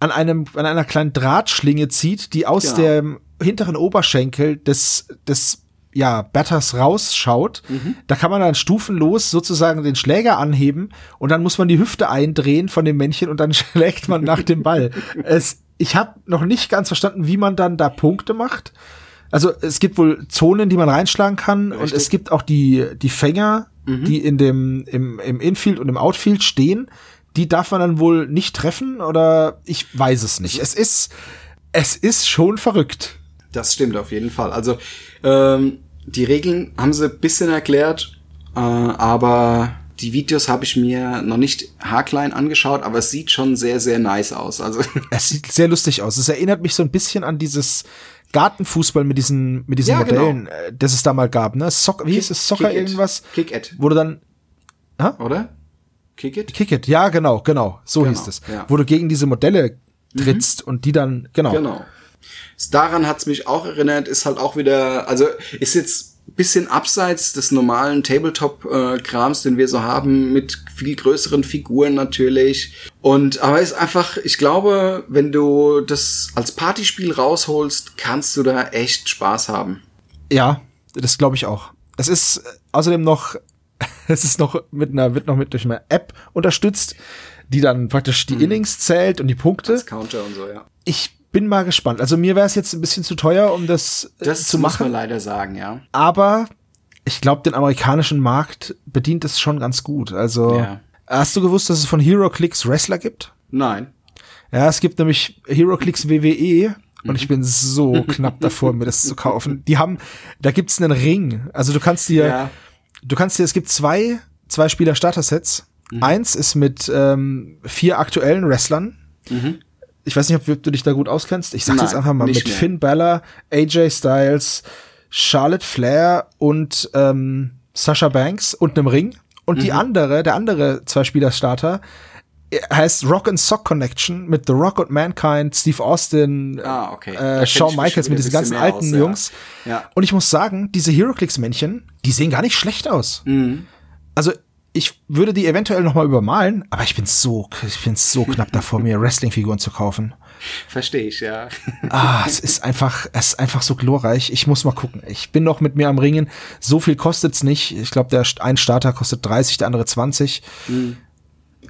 an einem, an einer kleinen Drahtschlinge zieht, die aus Genau. dem hinteren Oberschenkel des, des, ja, Batters rausschaut. Mhm. Da kann man dann stufenlos sozusagen den Schläger anheben und dann muss man die Hüfte eindrehen von dem Männchen und dann schlägt man nach dem Ball. Es, ich habe noch nicht ganz verstanden, wie man dann da Punkte macht. Also es gibt wohl Zonen, die man reinschlagen kann und Richtig. es gibt auch die, die Fänger, die in dem, im, im Infield und im Outfield stehen. Die darf man dann wohl nicht treffen oder ich weiß es nicht. Es ist, es ist schon verrückt. Das stimmt auf jeden Fall. Also ähm, die Regeln haben sie ein bisschen erklärt, äh, aber die Videos habe ich mir noch nicht haarklein angeschaut, aber es sieht schon sehr, sehr nice aus. Also Es sieht sehr lustig aus. Es erinnert mich so ein bisschen an dieses Gartenfußball mit diesen, mit diesen Ja, genau. Modellen, äh, das es da mal gab, ne? Sock, wie hieß es? Soccer Kick irgendwas? Kick It, Wo du dann, oder? Kick It? Kick it, ja, genau, genau, so Genau, hieß es. ja. Wo du gegen diese Modelle trittst und die dann, genau. Genau. Daran hat's mich auch erinnert, ist halt auch wieder, also ist jetzt bisschen abseits des normalen Tabletop-Krams, den wir so haben, mit viel größeren Figuren natürlich. Und aber ist einfach, ich glaube, wenn du das als Partyspiel rausholst, kannst du da echt Spaß haben. Ja, das glaube ich auch. Es ist äh, außerdem noch, es ist noch mit einer, wird noch mit durch eine App unterstützt, die dann praktisch die Innings zählt und die Punkte. Als Counter und so, ja. Ich bin mal gespannt. Also mir wäre es jetzt ein bisschen zu teuer, um das, äh, Das zu muss machen. man leider sagen, ja. aber ich glaube, den amerikanischen Markt bedient es schon ganz gut. Also Ja. hast du gewusst, dass es von HeroClix Wrestler gibt? Nein. Ja, es gibt nämlich HeroClix WWE und ich bin so knapp davor, mir das zu kaufen. Die haben, da gibt's einen Ring. Also du kannst dir, Ja. du kannst dir, es gibt zwei, zwei Spieler Starter-Sets. Eins ist mit ähm, vier aktuellen Wrestlern. Ich weiß nicht, ob du dich da gut auskennst. Ich sag Nein, jetzt einfach mal mit mehr. Finn Balor, AJ Styles, Charlotte Flair und ähm, Sasha Banks und einem Ring. Und Mhm. die andere, der andere Zwei-Spieler-Starter, er heißt Rock and Sock Connection mit The Rock und Mankind, Steve Austin, Ah, okay. Äh, Shawn mich Michaels mit diesen ganzen alten aus, ja. Jungs. Ja. Und ich muss sagen, diese HeroClix-Männchen, die sehen gar nicht schlecht aus. Mhm. Also ich würde die eventuell noch mal übermalen, aber ich bin so, ich bin so knapp davor, mir Wrestling-Figuren zu kaufen. Verstehe ich, ja. Ah, es ist einfach, es ist einfach so glorreich. Ich muss mal gucken. Ich bin noch mit mir am Ringen. So viel kostet's nicht. Ich glaube, der ein Starter kostet 30, der andere 20.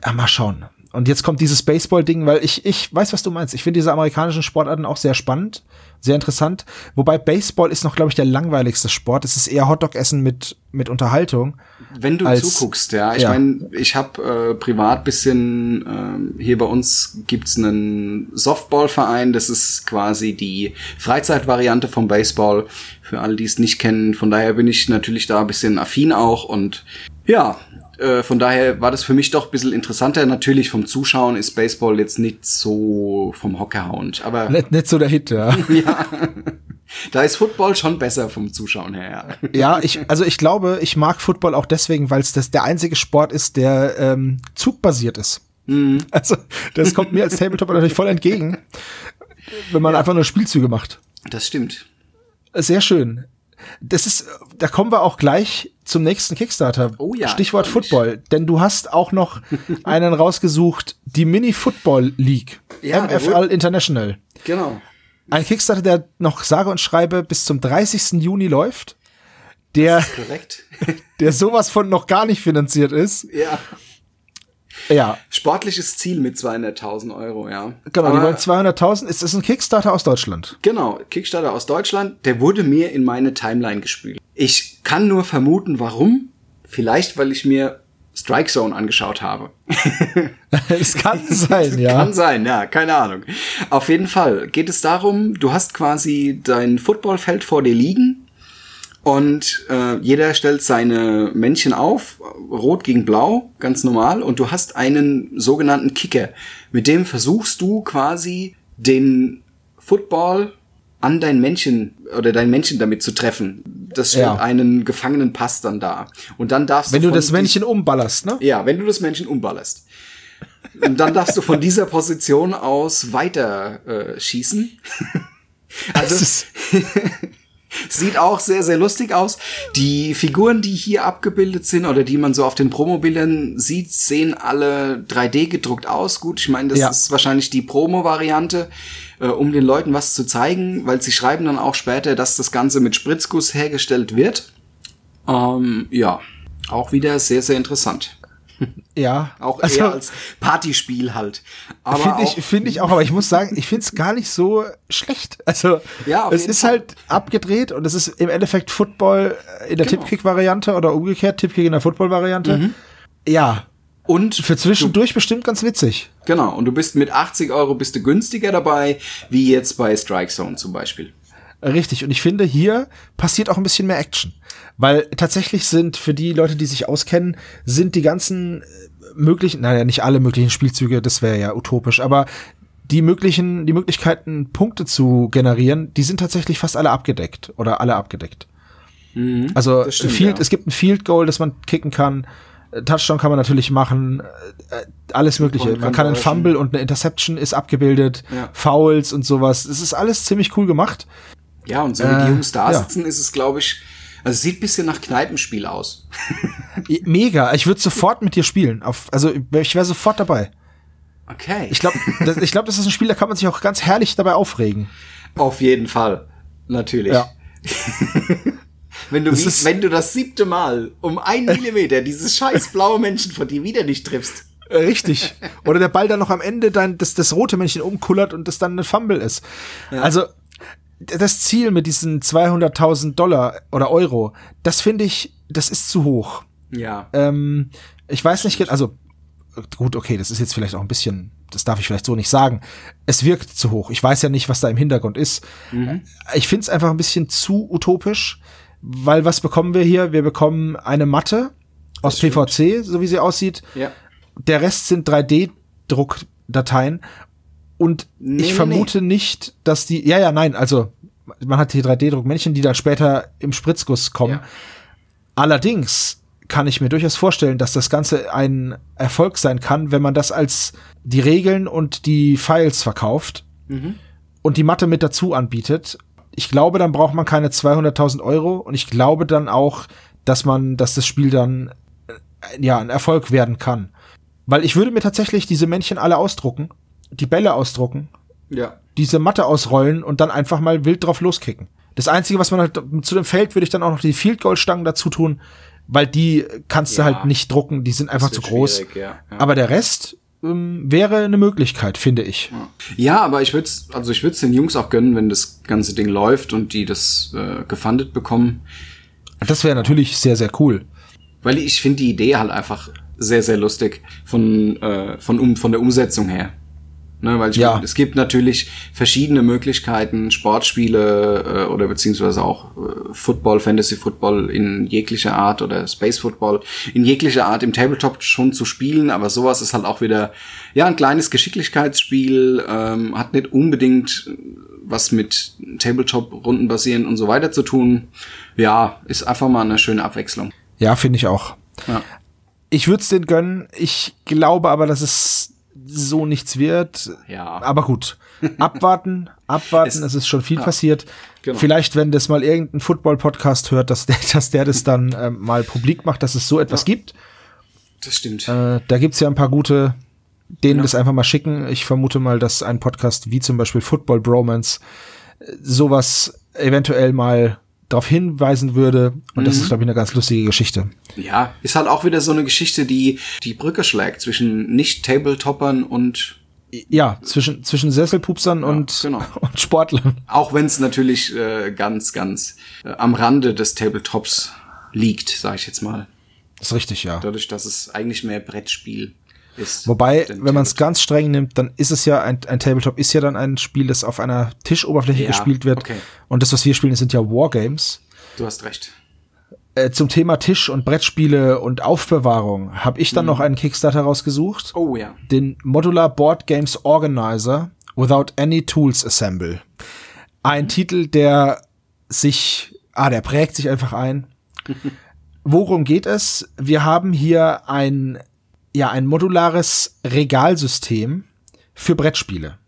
Ah, mal schauen. Und jetzt kommt dieses Baseball-Ding, weil ich, ich weiß, was du meinst. Ich finde diese amerikanischen Sportarten auch sehr spannend, sehr interessant. Wobei Baseball ist noch, glaube ich, der langweiligste Sport. Es ist eher Hotdog-Essen mit, mit Unterhaltung. Wenn du Als- zuguckst, ja. Ich ja. meine, ich habe äh, privat bisschen, ähm, hier bei uns gibt's einen Softballverein, das ist quasi die Freizeitvariante vom Baseball, für alle, die es nicht kennen. Von daher bin ich natürlich da ein bisschen affin auch und ja, äh, von daher war das für mich doch ein bisschen interessanter. Natürlich vom Zuschauen ist Baseball jetzt nicht so vom Hocker hauend, aber Nicht, nicht so der Hit, ja. da ist Football schon besser vom Zuschauen her. Ja. Ja, ich, also ich glaube, ich mag Football auch deswegen, weil es das der einzige Sport ist, der ähm, zugbasiert ist. Also, das kommt mir als Tabletop natürlich voll entgegen, wenn man einfach nur Spielzüge macht. Das stimmt. Sehr schön. Das ist, da kommen wir auch gleich zum nächsten Kickstarter. Oh ja, Stichwort. Football. Denn du hast auch noch einen rausgesucht, die Mini Football League. Ja, MFL International. Genau. Ein Kickstarter, der noch sage und schreibe bis zum 30. Juni läuft. Der, Korrekt. der sowas von noch gar nicht finanziert ist. ja. Ja, Sportliches Ziel mit 200.000 Euro, ja. genau. die Aber- wollen 200.000. Ist das ein Kickstarter aus Deutschland? Genau, Kickstarter aus Deutschland, der wurde mir in meine Timeline gespült. Ich kann nur vermuten, warum. Vielleicht, weil ich mir Strike Zone angeschaut habe. Es kann sein, ja. Kann sein, ja, keine Ahnung. Auf jeden Fall geht es darum, du hast quasi dein Footballfeld vor dir liegen und äh, jeder stellt seine Männchen auf, rot gegen blau, ganz normal, und du hast einen sogenannten Kicker. Mit dem versuchst du quasi den Football an dein Männchen oder dein Männchen damit zu treffen. Das stellt Ja. einen gefangenen Pass dann dar. Und dann darfst Wenn du du von das Männchen umballerst, ne? ja, wenn du das Männchen umballerst. Und dann darfst du von dieser Position aus weiter äh, schießen. Also sieht auch sehr, sehr lustig aus. Die Figuren, die hier abgebildet sind oder die man so auf den Promobildern sieht, sehen alle 3D gedruckt aus. Gut, ich meine, das Ja. ist wahrscheinlich die Promo-Variante, äh, um den Leuten was zu zeigen, weil sie schreiben dann auch später, dass das Ganze mit Spritzguss hergestellt wird. Ähm, ja, auch wieder sehr, sehr interessant. Ja. Auch also, eher als Partyspiel halt. Aber Finde ich, finde ich auch, aber ich muss sagen, ich finde es gar nicht so schlecht. Also, Ja, es ist Fall. halt abgedreht und es ist im Endeffekt Football in der Genau. Tippkick-Variante oder umgekehrt Tippkick in der Football-Variante. Mhm. Ja, und für zwischendurch bestimmt ganz witzig. Genau, und du bist mit 80 Euro bist du günstiger dabei, wie jetzt bei Strike Zone zum Beispiel. Richtig. Und ich finde, hier passiert auch ein bisschen mehr Action. Weil tatsächlich sind für die Leute, die sich auskennen, sind die ganzen äh, möglichen, naja, nicht alle möglichen Spielzüge, das wäre ja utopisch, aber die möglichen, die Möglichkeiten, Punkte zu generieren, die sind tatsächlich fast alle abgedeckt oder alle abgedeckt. also Mhm. das stimmt, Field, ja. es gibt ein Field Goal, das man kicken kann. Äh, Touchdown kann man natürlich machen, äh, alles Mögliche. Man kann Conversion. Fumble und eine Interception ist abgebildet, Ja. Fouls und sowas. Es ist alles ziemlich cool gemacht. Ja, und so wie Äh, die Jungs da ja. sitzen, ist es, glaube ich, also es sieht ein bisschen nach Kneipenspiel aus. Mega, ich würde sofort mit dir spielen. Auf, also ich wäre sofort dabei. Okay. Ich glaube, das, ich glaub, das ist ein Spiel, da kann man sich auch ganz herrlich dabei aufregen. Auf jeden Fall. Natürlich. Ja. Wenn du, wie, wenn du das siebte Mal um einen Millimeter dieses scheiß blaue Menschen von dir wieder nicht triffst. Äh, Richtig. Oder der Ball dann noch am Ende dann das, das rote Männchen umkullert und das dann ein Fumble ist. Also d- das Ziel mit diesen 200.000 Dollar oder Euro, das finde ich, das ist zu hoch. Ja. Ähm, ich weiß nicht, also gut, okay, das ist jetzt vielleicht auch ein bisschen, das darf ich vielleicht so nicht sagen. Es wirkt zu hoch. Ich weiß ja nicht, was da im Hintergrund ist. Ich finde es einfach ein bisschen zu utopisch, weil was bekommen wir hier? Wir bekommen eine Matte aus stimmt. PVC, so wie sie aussieht. Ja. Der Rest sind 3D-Druckdateien und Nee, ich nee, vermute nicht, dass die, ja, ja, nein, also man hat hier 3D-Druckmännchen, die dann später im Spritzguss kommen. Ja. Allerdings kann ich mir durchaus vorstellen, dass das Ganze ein Erfolg sein kann, wenn man das als die Regeln und die Files verkauft und die Matte mit dazu anbietet. Ich glaube, dann braucht man keine 200.000 Euro und ich glaube dann auch, dass man, dass das Spiel dann äh, ja ein Erfolg werden kann. Weil ich würde mir tatsächlich diese Männchen alle ausdrucken, die Bälle ausdrucken, Ja. diese Matte ausrollen und dann einfach mal wild drauf loskicken. Das Einzige, was man halt zu dem Feld, würde ich dann auch noch die Field Goal Stangen dazu tun, weil die kannst Ja. du halt nicht drucken, die sind einfach zu groß. ja, ja. Aber der Rest ähm, wäre eine Möglichkeit, finde ich. Ja, aber ich würde also ich würde den Jungs auch gönnen, wenn das ganze Ding läuft und die das äh, gefundet bekommen, Das wäre natürlich sehr, sehr cool. weil ich finde die Idee halt einfach sehr sehr lustig von äh, von um von der Umsetzung her. Ne, weil ich Ja. es gibt natürlich verschiedene Möglichkeiten, Sportspiele äh, oder beziehungsweise auch äh, Football, Fantasy Football in jeglicher Art oder Space Football in jeglicher Art im Tabletop schon zu spielen, aber sowas ist halt auch wieder ja ein kleines Geschicklichkeitsspiel, ähm, hat nicht unbedingt was mit Tabletop-Runden basieren und so weiter zu tun. Ja, ist einfach mal eine schöne Abwechslung. Ja, finde ich auch. Ja. Ich würde es den gönnen. Ich glaube aber, dass es so nichts wird. Ja. Aber gut. Abwarten, abwarten. Es- Es, ist schon viel passiert. Genau. Vielleicht, wenn das mal irgendein Football-Podcast hört, dass der, dass der das dann ähm, mal publik macht, dass es so etwas gibt. Das stimmt. Äh, da gibt's ja ein paar gute, denen Ja. das einfach mal schicken. Ich vermute mal, dass ein Podcast wie zum Beispiel Football Bromance äh, sowas eventuell mal darauf hinweisen würde. Und das Mhm. ist, glaube ich, eine ganz lustige Geschichte. Ja, ist halt auch wieder so eine Geschichte, die die Brücke schlägt zwischen Nicht-Tabletoppern und Ja, zwischen, zwischen Sesselpupsern und, genau. und Sportlern. auch wenn es natürlich äh, ganz, ganz äh, am Rande des Tabletops liegt, sage ich jetzt mal. Das ist richtig, ja. Dadurch, dass es eigentlich mehr Brettspiel ist. Wobei, wenn man es ganz streng nimmt, dann ist es ja ein, ein Tabletop ist ja dann ein Spiel, das auf einer Tischoberfläche Ja, gespielt wird. okay. Und das, was wir spielen, sind ja Wargames. Du hast recht. Äh, zum Thema Tisch- und Brettspiele und Aufbewahrung habe ich dann Mhm. noch einen Kickstarter rausgesucht. Oh ja. Den Modular Board Games Organizer Without Any Tools Assemble. Ein Mhm. Titel, der sich, ah, der prägt sich einfach ein. Worum geht es? Wir haben hier ein, ja, ein modulares Regalsystem für Brettspiele.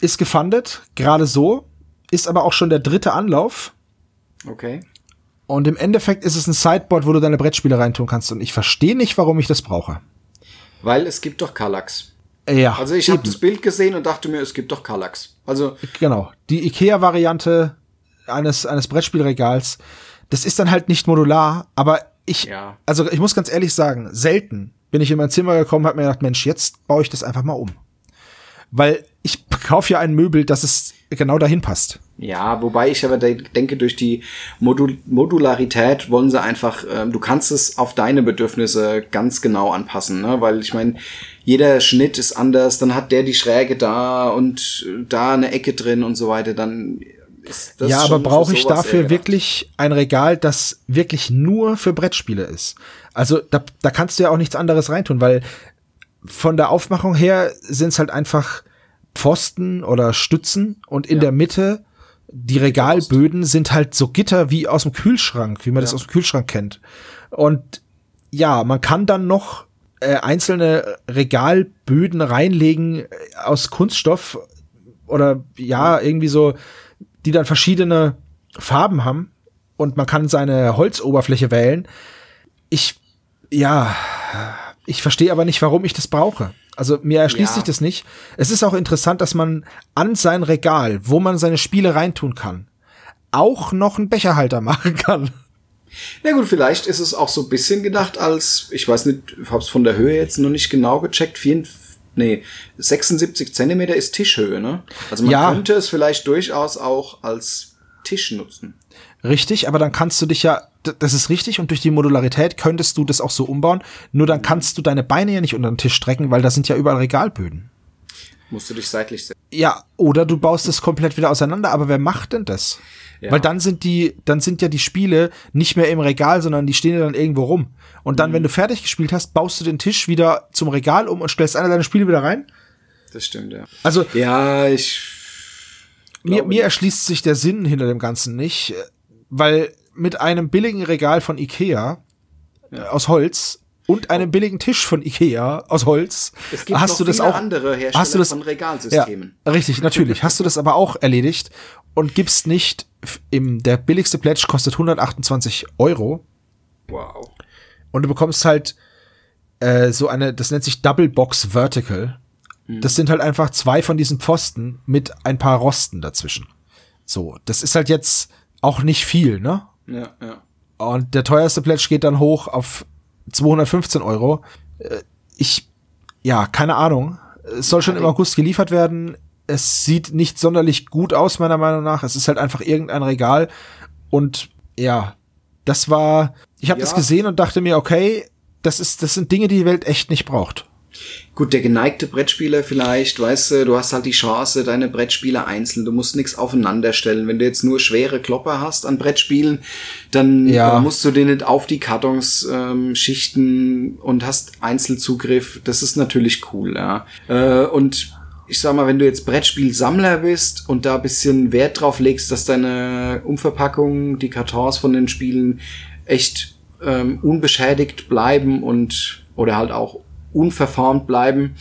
Ist gefundet, gerade so, ist aber auch schon der dritte Anlauf. Okay. Und im Endeffekt ist es ein Sideboard, wo du deine Brettspiele reintun kannst. Und ich verstehe nicht, warum ich das brauche. Weil es gibt doch Kallax. Ja, Also ich habe das Bild gesehen und dachte mir, es gibt doch Kallax. Also Genau. Die IKEA-Variante eines, eines Brettspielregals, das ist dann halt nicht modular, aber ich, Ja. also ich muss ganz ehrlich sagen, selten bin ich in mein Zimmer gekommen, habe mir gedacht, Mensch, jetzt baue ich das einfach mal um. Weil ich kaufe ja ein Möbel, das es genau dahin passt. Ja, wobei ich aber de denke, durch die Modul Modularität wollen sie einfach, äh, du kannst es auf deine Bedürfnisse ganz genau anpassen, ne? Weil ich meine, jeder Schnitt ist anders, dann hat der die Schräge da und da eine Ecke drin und so weiter, dann Ja, aber brauche ich dafür wirklich ein Regal, das wirklich nur für Brettspiele ist? Also da, da kannst du ja auch nichts anderes reintun, weil von der Aufmachung her sind es halt einfach Pfosten oder Stützen und in ja. der Mitte die Regalböden sind halt so Gitter wie aus dem Kühlschrank, wie man ja. das aus dem Kühlschrank kennt. Und ja, man kann dann noch äh, einzelne Regalböden reinlegen äh, aus Kunststoff oder ja, irgendwie so, die dann verschiedene Farben haben und man kann seine Holzoberfläche wählen. Ich, ja, ich verstehe aber nicht, warum ich das brauche. Also mir erschließt ja. sich das nicht. Es ist auch interessant, dass man an sein Regal, wo man seine Spiele reintun kann, auch noch einen Becherhalter machen kann. Na gut, vielleicht ist es auch so ein bisschen gedacht als, ich weiß nicht, ich hab's von der Höhe jetzt noch nicht genau gecheckt, 4, nee, 76 Zentimeter ist Tischhöhe, ne? Also man ja. könnte es vielleicht durchaus auch als Tisch nutzen. Richtig, aber dann kannst du dich ja, das ist richtig und durch die Modularität könntest du das auch so umbauen, nur dann kannst du deine Beine ja nicht unter den Tisch strecken, weil da sind ja überall Regalböden. Musst du dich seitlich setzen. Ja, oder du baust es komplett wieder auseinander, aber wer macht denn das? Ja. Weil dann sind die, dann sind ja die Spiele nicht mehr im Regal, sondern die stehen ja dann irgendwo rum. Und dann, mhm. wenn du fertig gespielt hast, baust du den Tisch wieder zum Regal um und stellst einer deiner Spiele wieder rein. Das stimmt, ja. Also, ja, ich. Mir, mir erschließt sich der Sinn hinter dem Ganzen nicht weil mit einem billigen Regal von Ikea ja. aus Holz und einem billigen Tisch von Ikea aus Holz es gibt hast du das auch andere Hersteller hast du das, von Regalsystemen. Ja, richtig, natürlich. hast du das aber auch erledigt und gibst nicht im der billigste Pledge kostet 128 Euro. Wow. Und du bekommst halt äh, so eine, das nennt sich Double Box Vertical. Mhm. Das sind halt einfach zwei von diesen Pfosten mit ein paar Rosten dazwischen. So, das ist halt jetzt auch nicht viel, ne? Ja, ja. Und der teuerste Pledge geht dann hoch auf 215 Euro. Äh, ich, ja, keine Ahnung. Es soll schon im August geliefert werden. Es sieht nicht sonderlich gut aus, meiner Meinung nach. Es ist halt einfach irgendein Regal. Und ja, das war, ich habe ja. das gesehen und dachte mir, okay, das ist, das sind Dinge, die die Welt echt nicht braucht. Gut, der geneigte Brettspieler vielleicht, weißt du, du hast halt die Chance, deine Brettspiele einzeln, du musst nichts aufeinander stellen. Wenn du jetzt nur schwere Klopper hast an Brettspielen, dann ja. musst du den nicht auf die Kartons ähm, schichten und hast Einzelzugriff. Das ist natürlich cool, ja. Äh, und ich sag mal, wenn du jetzt Brettspielsammler bist und da bisschen Wert drauf legst, dass deine Umverpackung, die Kartons von den Spielen echt ähm, unbeschädigt bleiben und oder halt auch unverformt bleiben,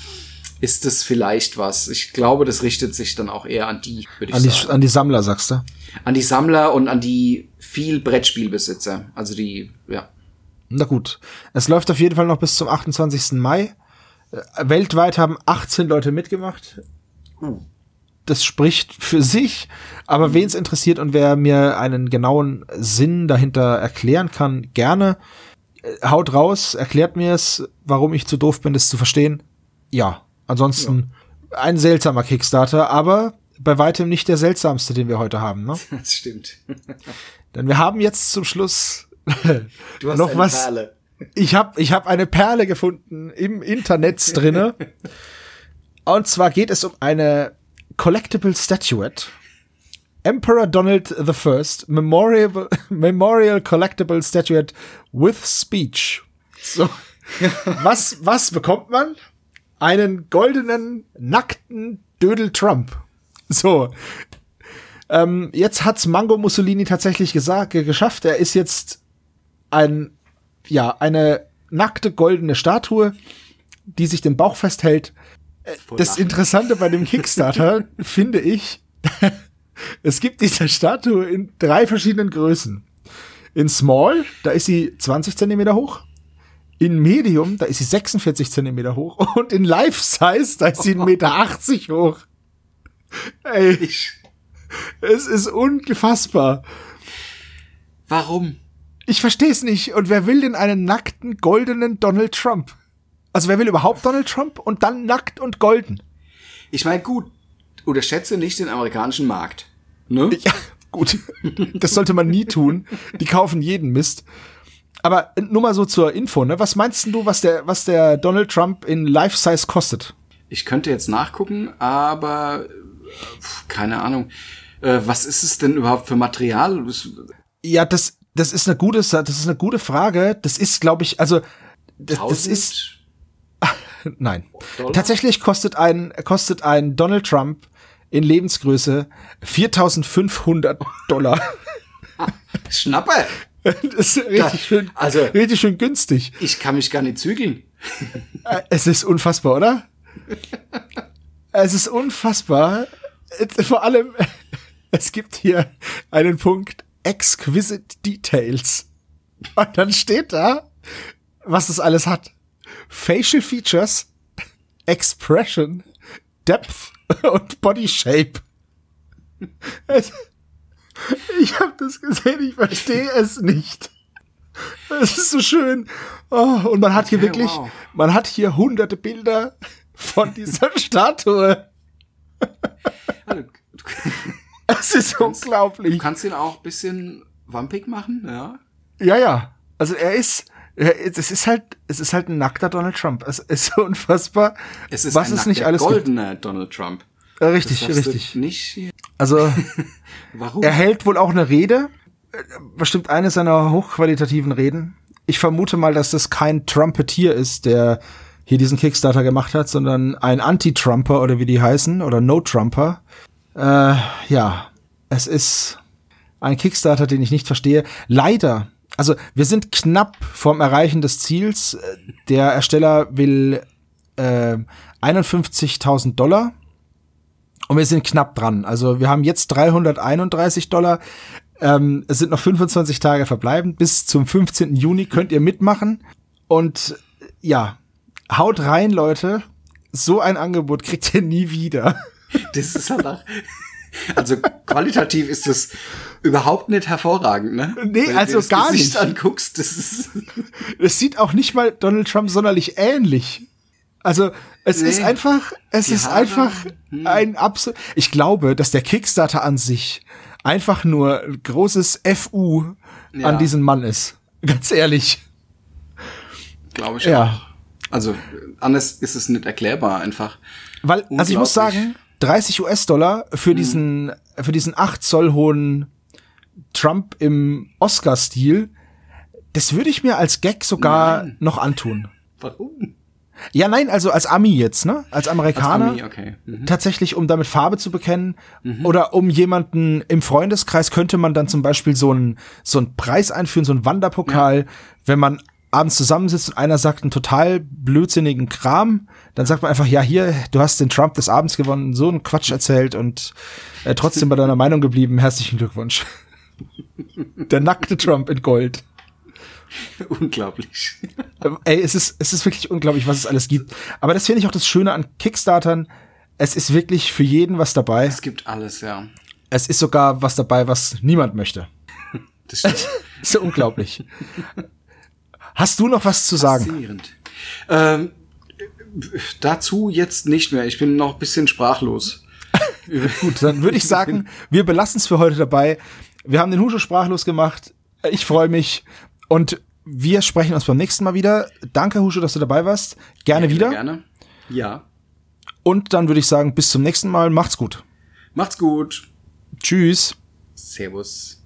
ist das vielleicht was. Ich glaube, das richtet sich dann auch eher an die, würde ich an die, sagen. An die Sammler, sagst du? An die Sammler und an die viel Brettspielbesitzer. Also die, ja. Na gut. Es läuft auf jeden Fall noch bis zum 28. Mai. Äh, weltweit haben 18 Leute mitgemacht. Uh. Das spricht für sich. Aber mhm. wen es interessiert und wer mir einen genauen Sinn dahinter erklären kann, gerne. Äh, haut raus, erklärt mir es, warum ich zu doof bin, das zu verstehen. Ja, ansonsten ja. ein seltsamer Kickstarter, aber bei weitem nicht der seltsamste, den wir heute haben. Ne? Das stimmt. Denn wir haben jetzt zum Schluss noch was. Perle. Ich habe ich hab eine Perle gefunden im Internet drinne. Und zwar geht es um eine Collectible Statuette Emperor Donald I Memorial, Memorial Collectible Statuette with Speech. So. was, was bekommt man? Einen goldenen, nackten Dödel Trump. So. Ähm, jetzt hat's Mango Mussolini tatsächlich gesagt, geschafft. Er ist jetzt ein, ja, eine nackte goldene Statue, die sich den Bauch festhält. das Interessante bei dem Kickstarter finde ich, es gibt diese Statue in drei verschiedenen Größen. In Small, da ist sie 20 Zentimeter hoch. In Medium, da ist sie 46 Zentimeter hoch. Und in Life Size, da ist sie 1,80 Meter hoch. Ey, ich, es ist ungefassbar. Warum? Ich verstehe es nicht. Und wer will denn einen nackten, goldenen Donald Trump? Also wer will überhaupt Donald Trump und dann nackt und golden? Ich meine, gut, unterschätze nicht den amerikanischen Markt. Ne? Ja, gut. Das sollte man nie tun. Die kaufen jeden Mist. Aber nur mal so zur Info, ne? Was meinst du, was der, was der Donald Trump in Life-Size kostet? Ich könnte jetzt nachgucken, aber keine Ahnung. Äh, was ist es denn überhaupt für Material? Ja, das, das ist eine gute, das ist eine gute Frage. Das ist, glaube ich, also das, das ist nein. Dollar? Tatsächlich kostet ein kostet ein Donald Trump in Lebensgröße 4.500 Dollar. Schnappe. Das ist richtig das, schön, also richtig schön günstig. Ich kann mich gar nicht zügeln. Äh, es ist unfassbar, oder? Es ist unfassbar. Vor allem, es gibt hier einen Punkt Exquisite Details. Und dann steht da, was das alles hat. Facial Features, Expression, Depth und Body Shape. Ich habe das gesehen, ich verstehe es nicht. Es ist so schön. Oh, und man hat okay, hier wirklich, wow. man hat hier hunderte Bilder von dieser Statue. Es ist kannst, unglaublich. Du kannst ihn auch ein bisschen wampig machen, ja? Ja, ja. Also er ist, es ist halt, es ist halt ein nackter Donald Trump. Es ist unfassbar. Es ist was ein es nicht alles goldener gibt. Donald Trump. Äh, richtig, richtig. Nicht also, Warum? er hält wohl auch eine Rede. Bestimmt eine seiner hochqualitativen Reden. Ich vermute mal, dass das kein Trumpetier ist, der hier diesen Kickstarter gemacht hat, sondern ein Anti-Trumper oder wie die heißen oder No-Trumper. Äh, ja, es ist ein Kickstarter, den ich nicht verstehe. Leider also wir sind knapp vorm Erreichen des Ziels. Der Ersteller will äh, 51.000 Dollar und wir sind knapp dran. Also wir haben jetzt 331 Dollar. Ähm, es sind noch 25 Tage verbleibend. Bis zum 15. Juni könnt ihr mitmachen. Und ja, haut rein, Leute. So ein Angebot kriegt ihr nie wieder. Das ist auch, also qualitativ ist es überhaupt nicht hervorragend, ne? Nee, Wenn also du das gar Gesicht nicht. anguckst, das ist. Es sieht auch nicht mal Donald Trump sonderlich ähnlich. Also, es nee, ist einfach, es ist Haare, einfach hm. ein absolut. Ich glaube, dass der Kickstarter an sich einfach nur ein großes FU ja. an diesem Mann ist. Ganz ehrlich. Glaube ich ja. auch. Also, anders ist es nicht erklärbar einfach. Weil, also ich muss sagen, 30 US-Dollar für hm. diesen, für diesen 8 Zoll hohen Trump im Oscar-Stil, das würde ich mir als Gag sogar nein. noch antun. Warum? Ja, nein, also als Ami jetzt, ne? Als Amerikaner. Als Ami, okay. Mhm. Tatsächlich, um damit Farbe zu bekennen. Mhm. Oder um jemanden im Freundeskreis könnte man dann zum Beispiel so einen so einen Preis einführen, so einen Wanderpokal, ja. wenn man abends zusammensitzt und einer sagt einen total blödsinnigen Kram, dann sagt man einfach, ja, hier, du hast den Trump des Abends gewonnen, so einen Quatsch erzählt und äh, trotzdem bei deiner Meinung geblieben. Herzlichen Glückwunsch. Der nackte Trump in Gold. Unglaublich. Ey, es ist, es ist wirklich unglaublich, was es alles gibt. Aber das finde ich auch das Schöne an Kickstartern. Es ist wirklich für jeden was dabei. Es gibt alles, ja. Es ist sogar was dabei, was niemand möchte. Das stimmt. ist so unglaublich. Hast du noch was zu sagen? Ähm, dazu jetzt nicht mehr. Ich bin noch ein bisschen sprachlos. Gut, dann würde ich sagen, wir belassen es für heute dabei. Wir haben den Husche sprachlos gemacht. Ich freue mich und wir sprechen uns beim nächsten Mal wieder. Danke, Husche, dass du dabei warst. Gerne ja, wieder. Gerne. Ja. Und dann würde ich sagen, bis zum nächsten Mal. Macht's gut. Macht's gut. Tschüss. Servus.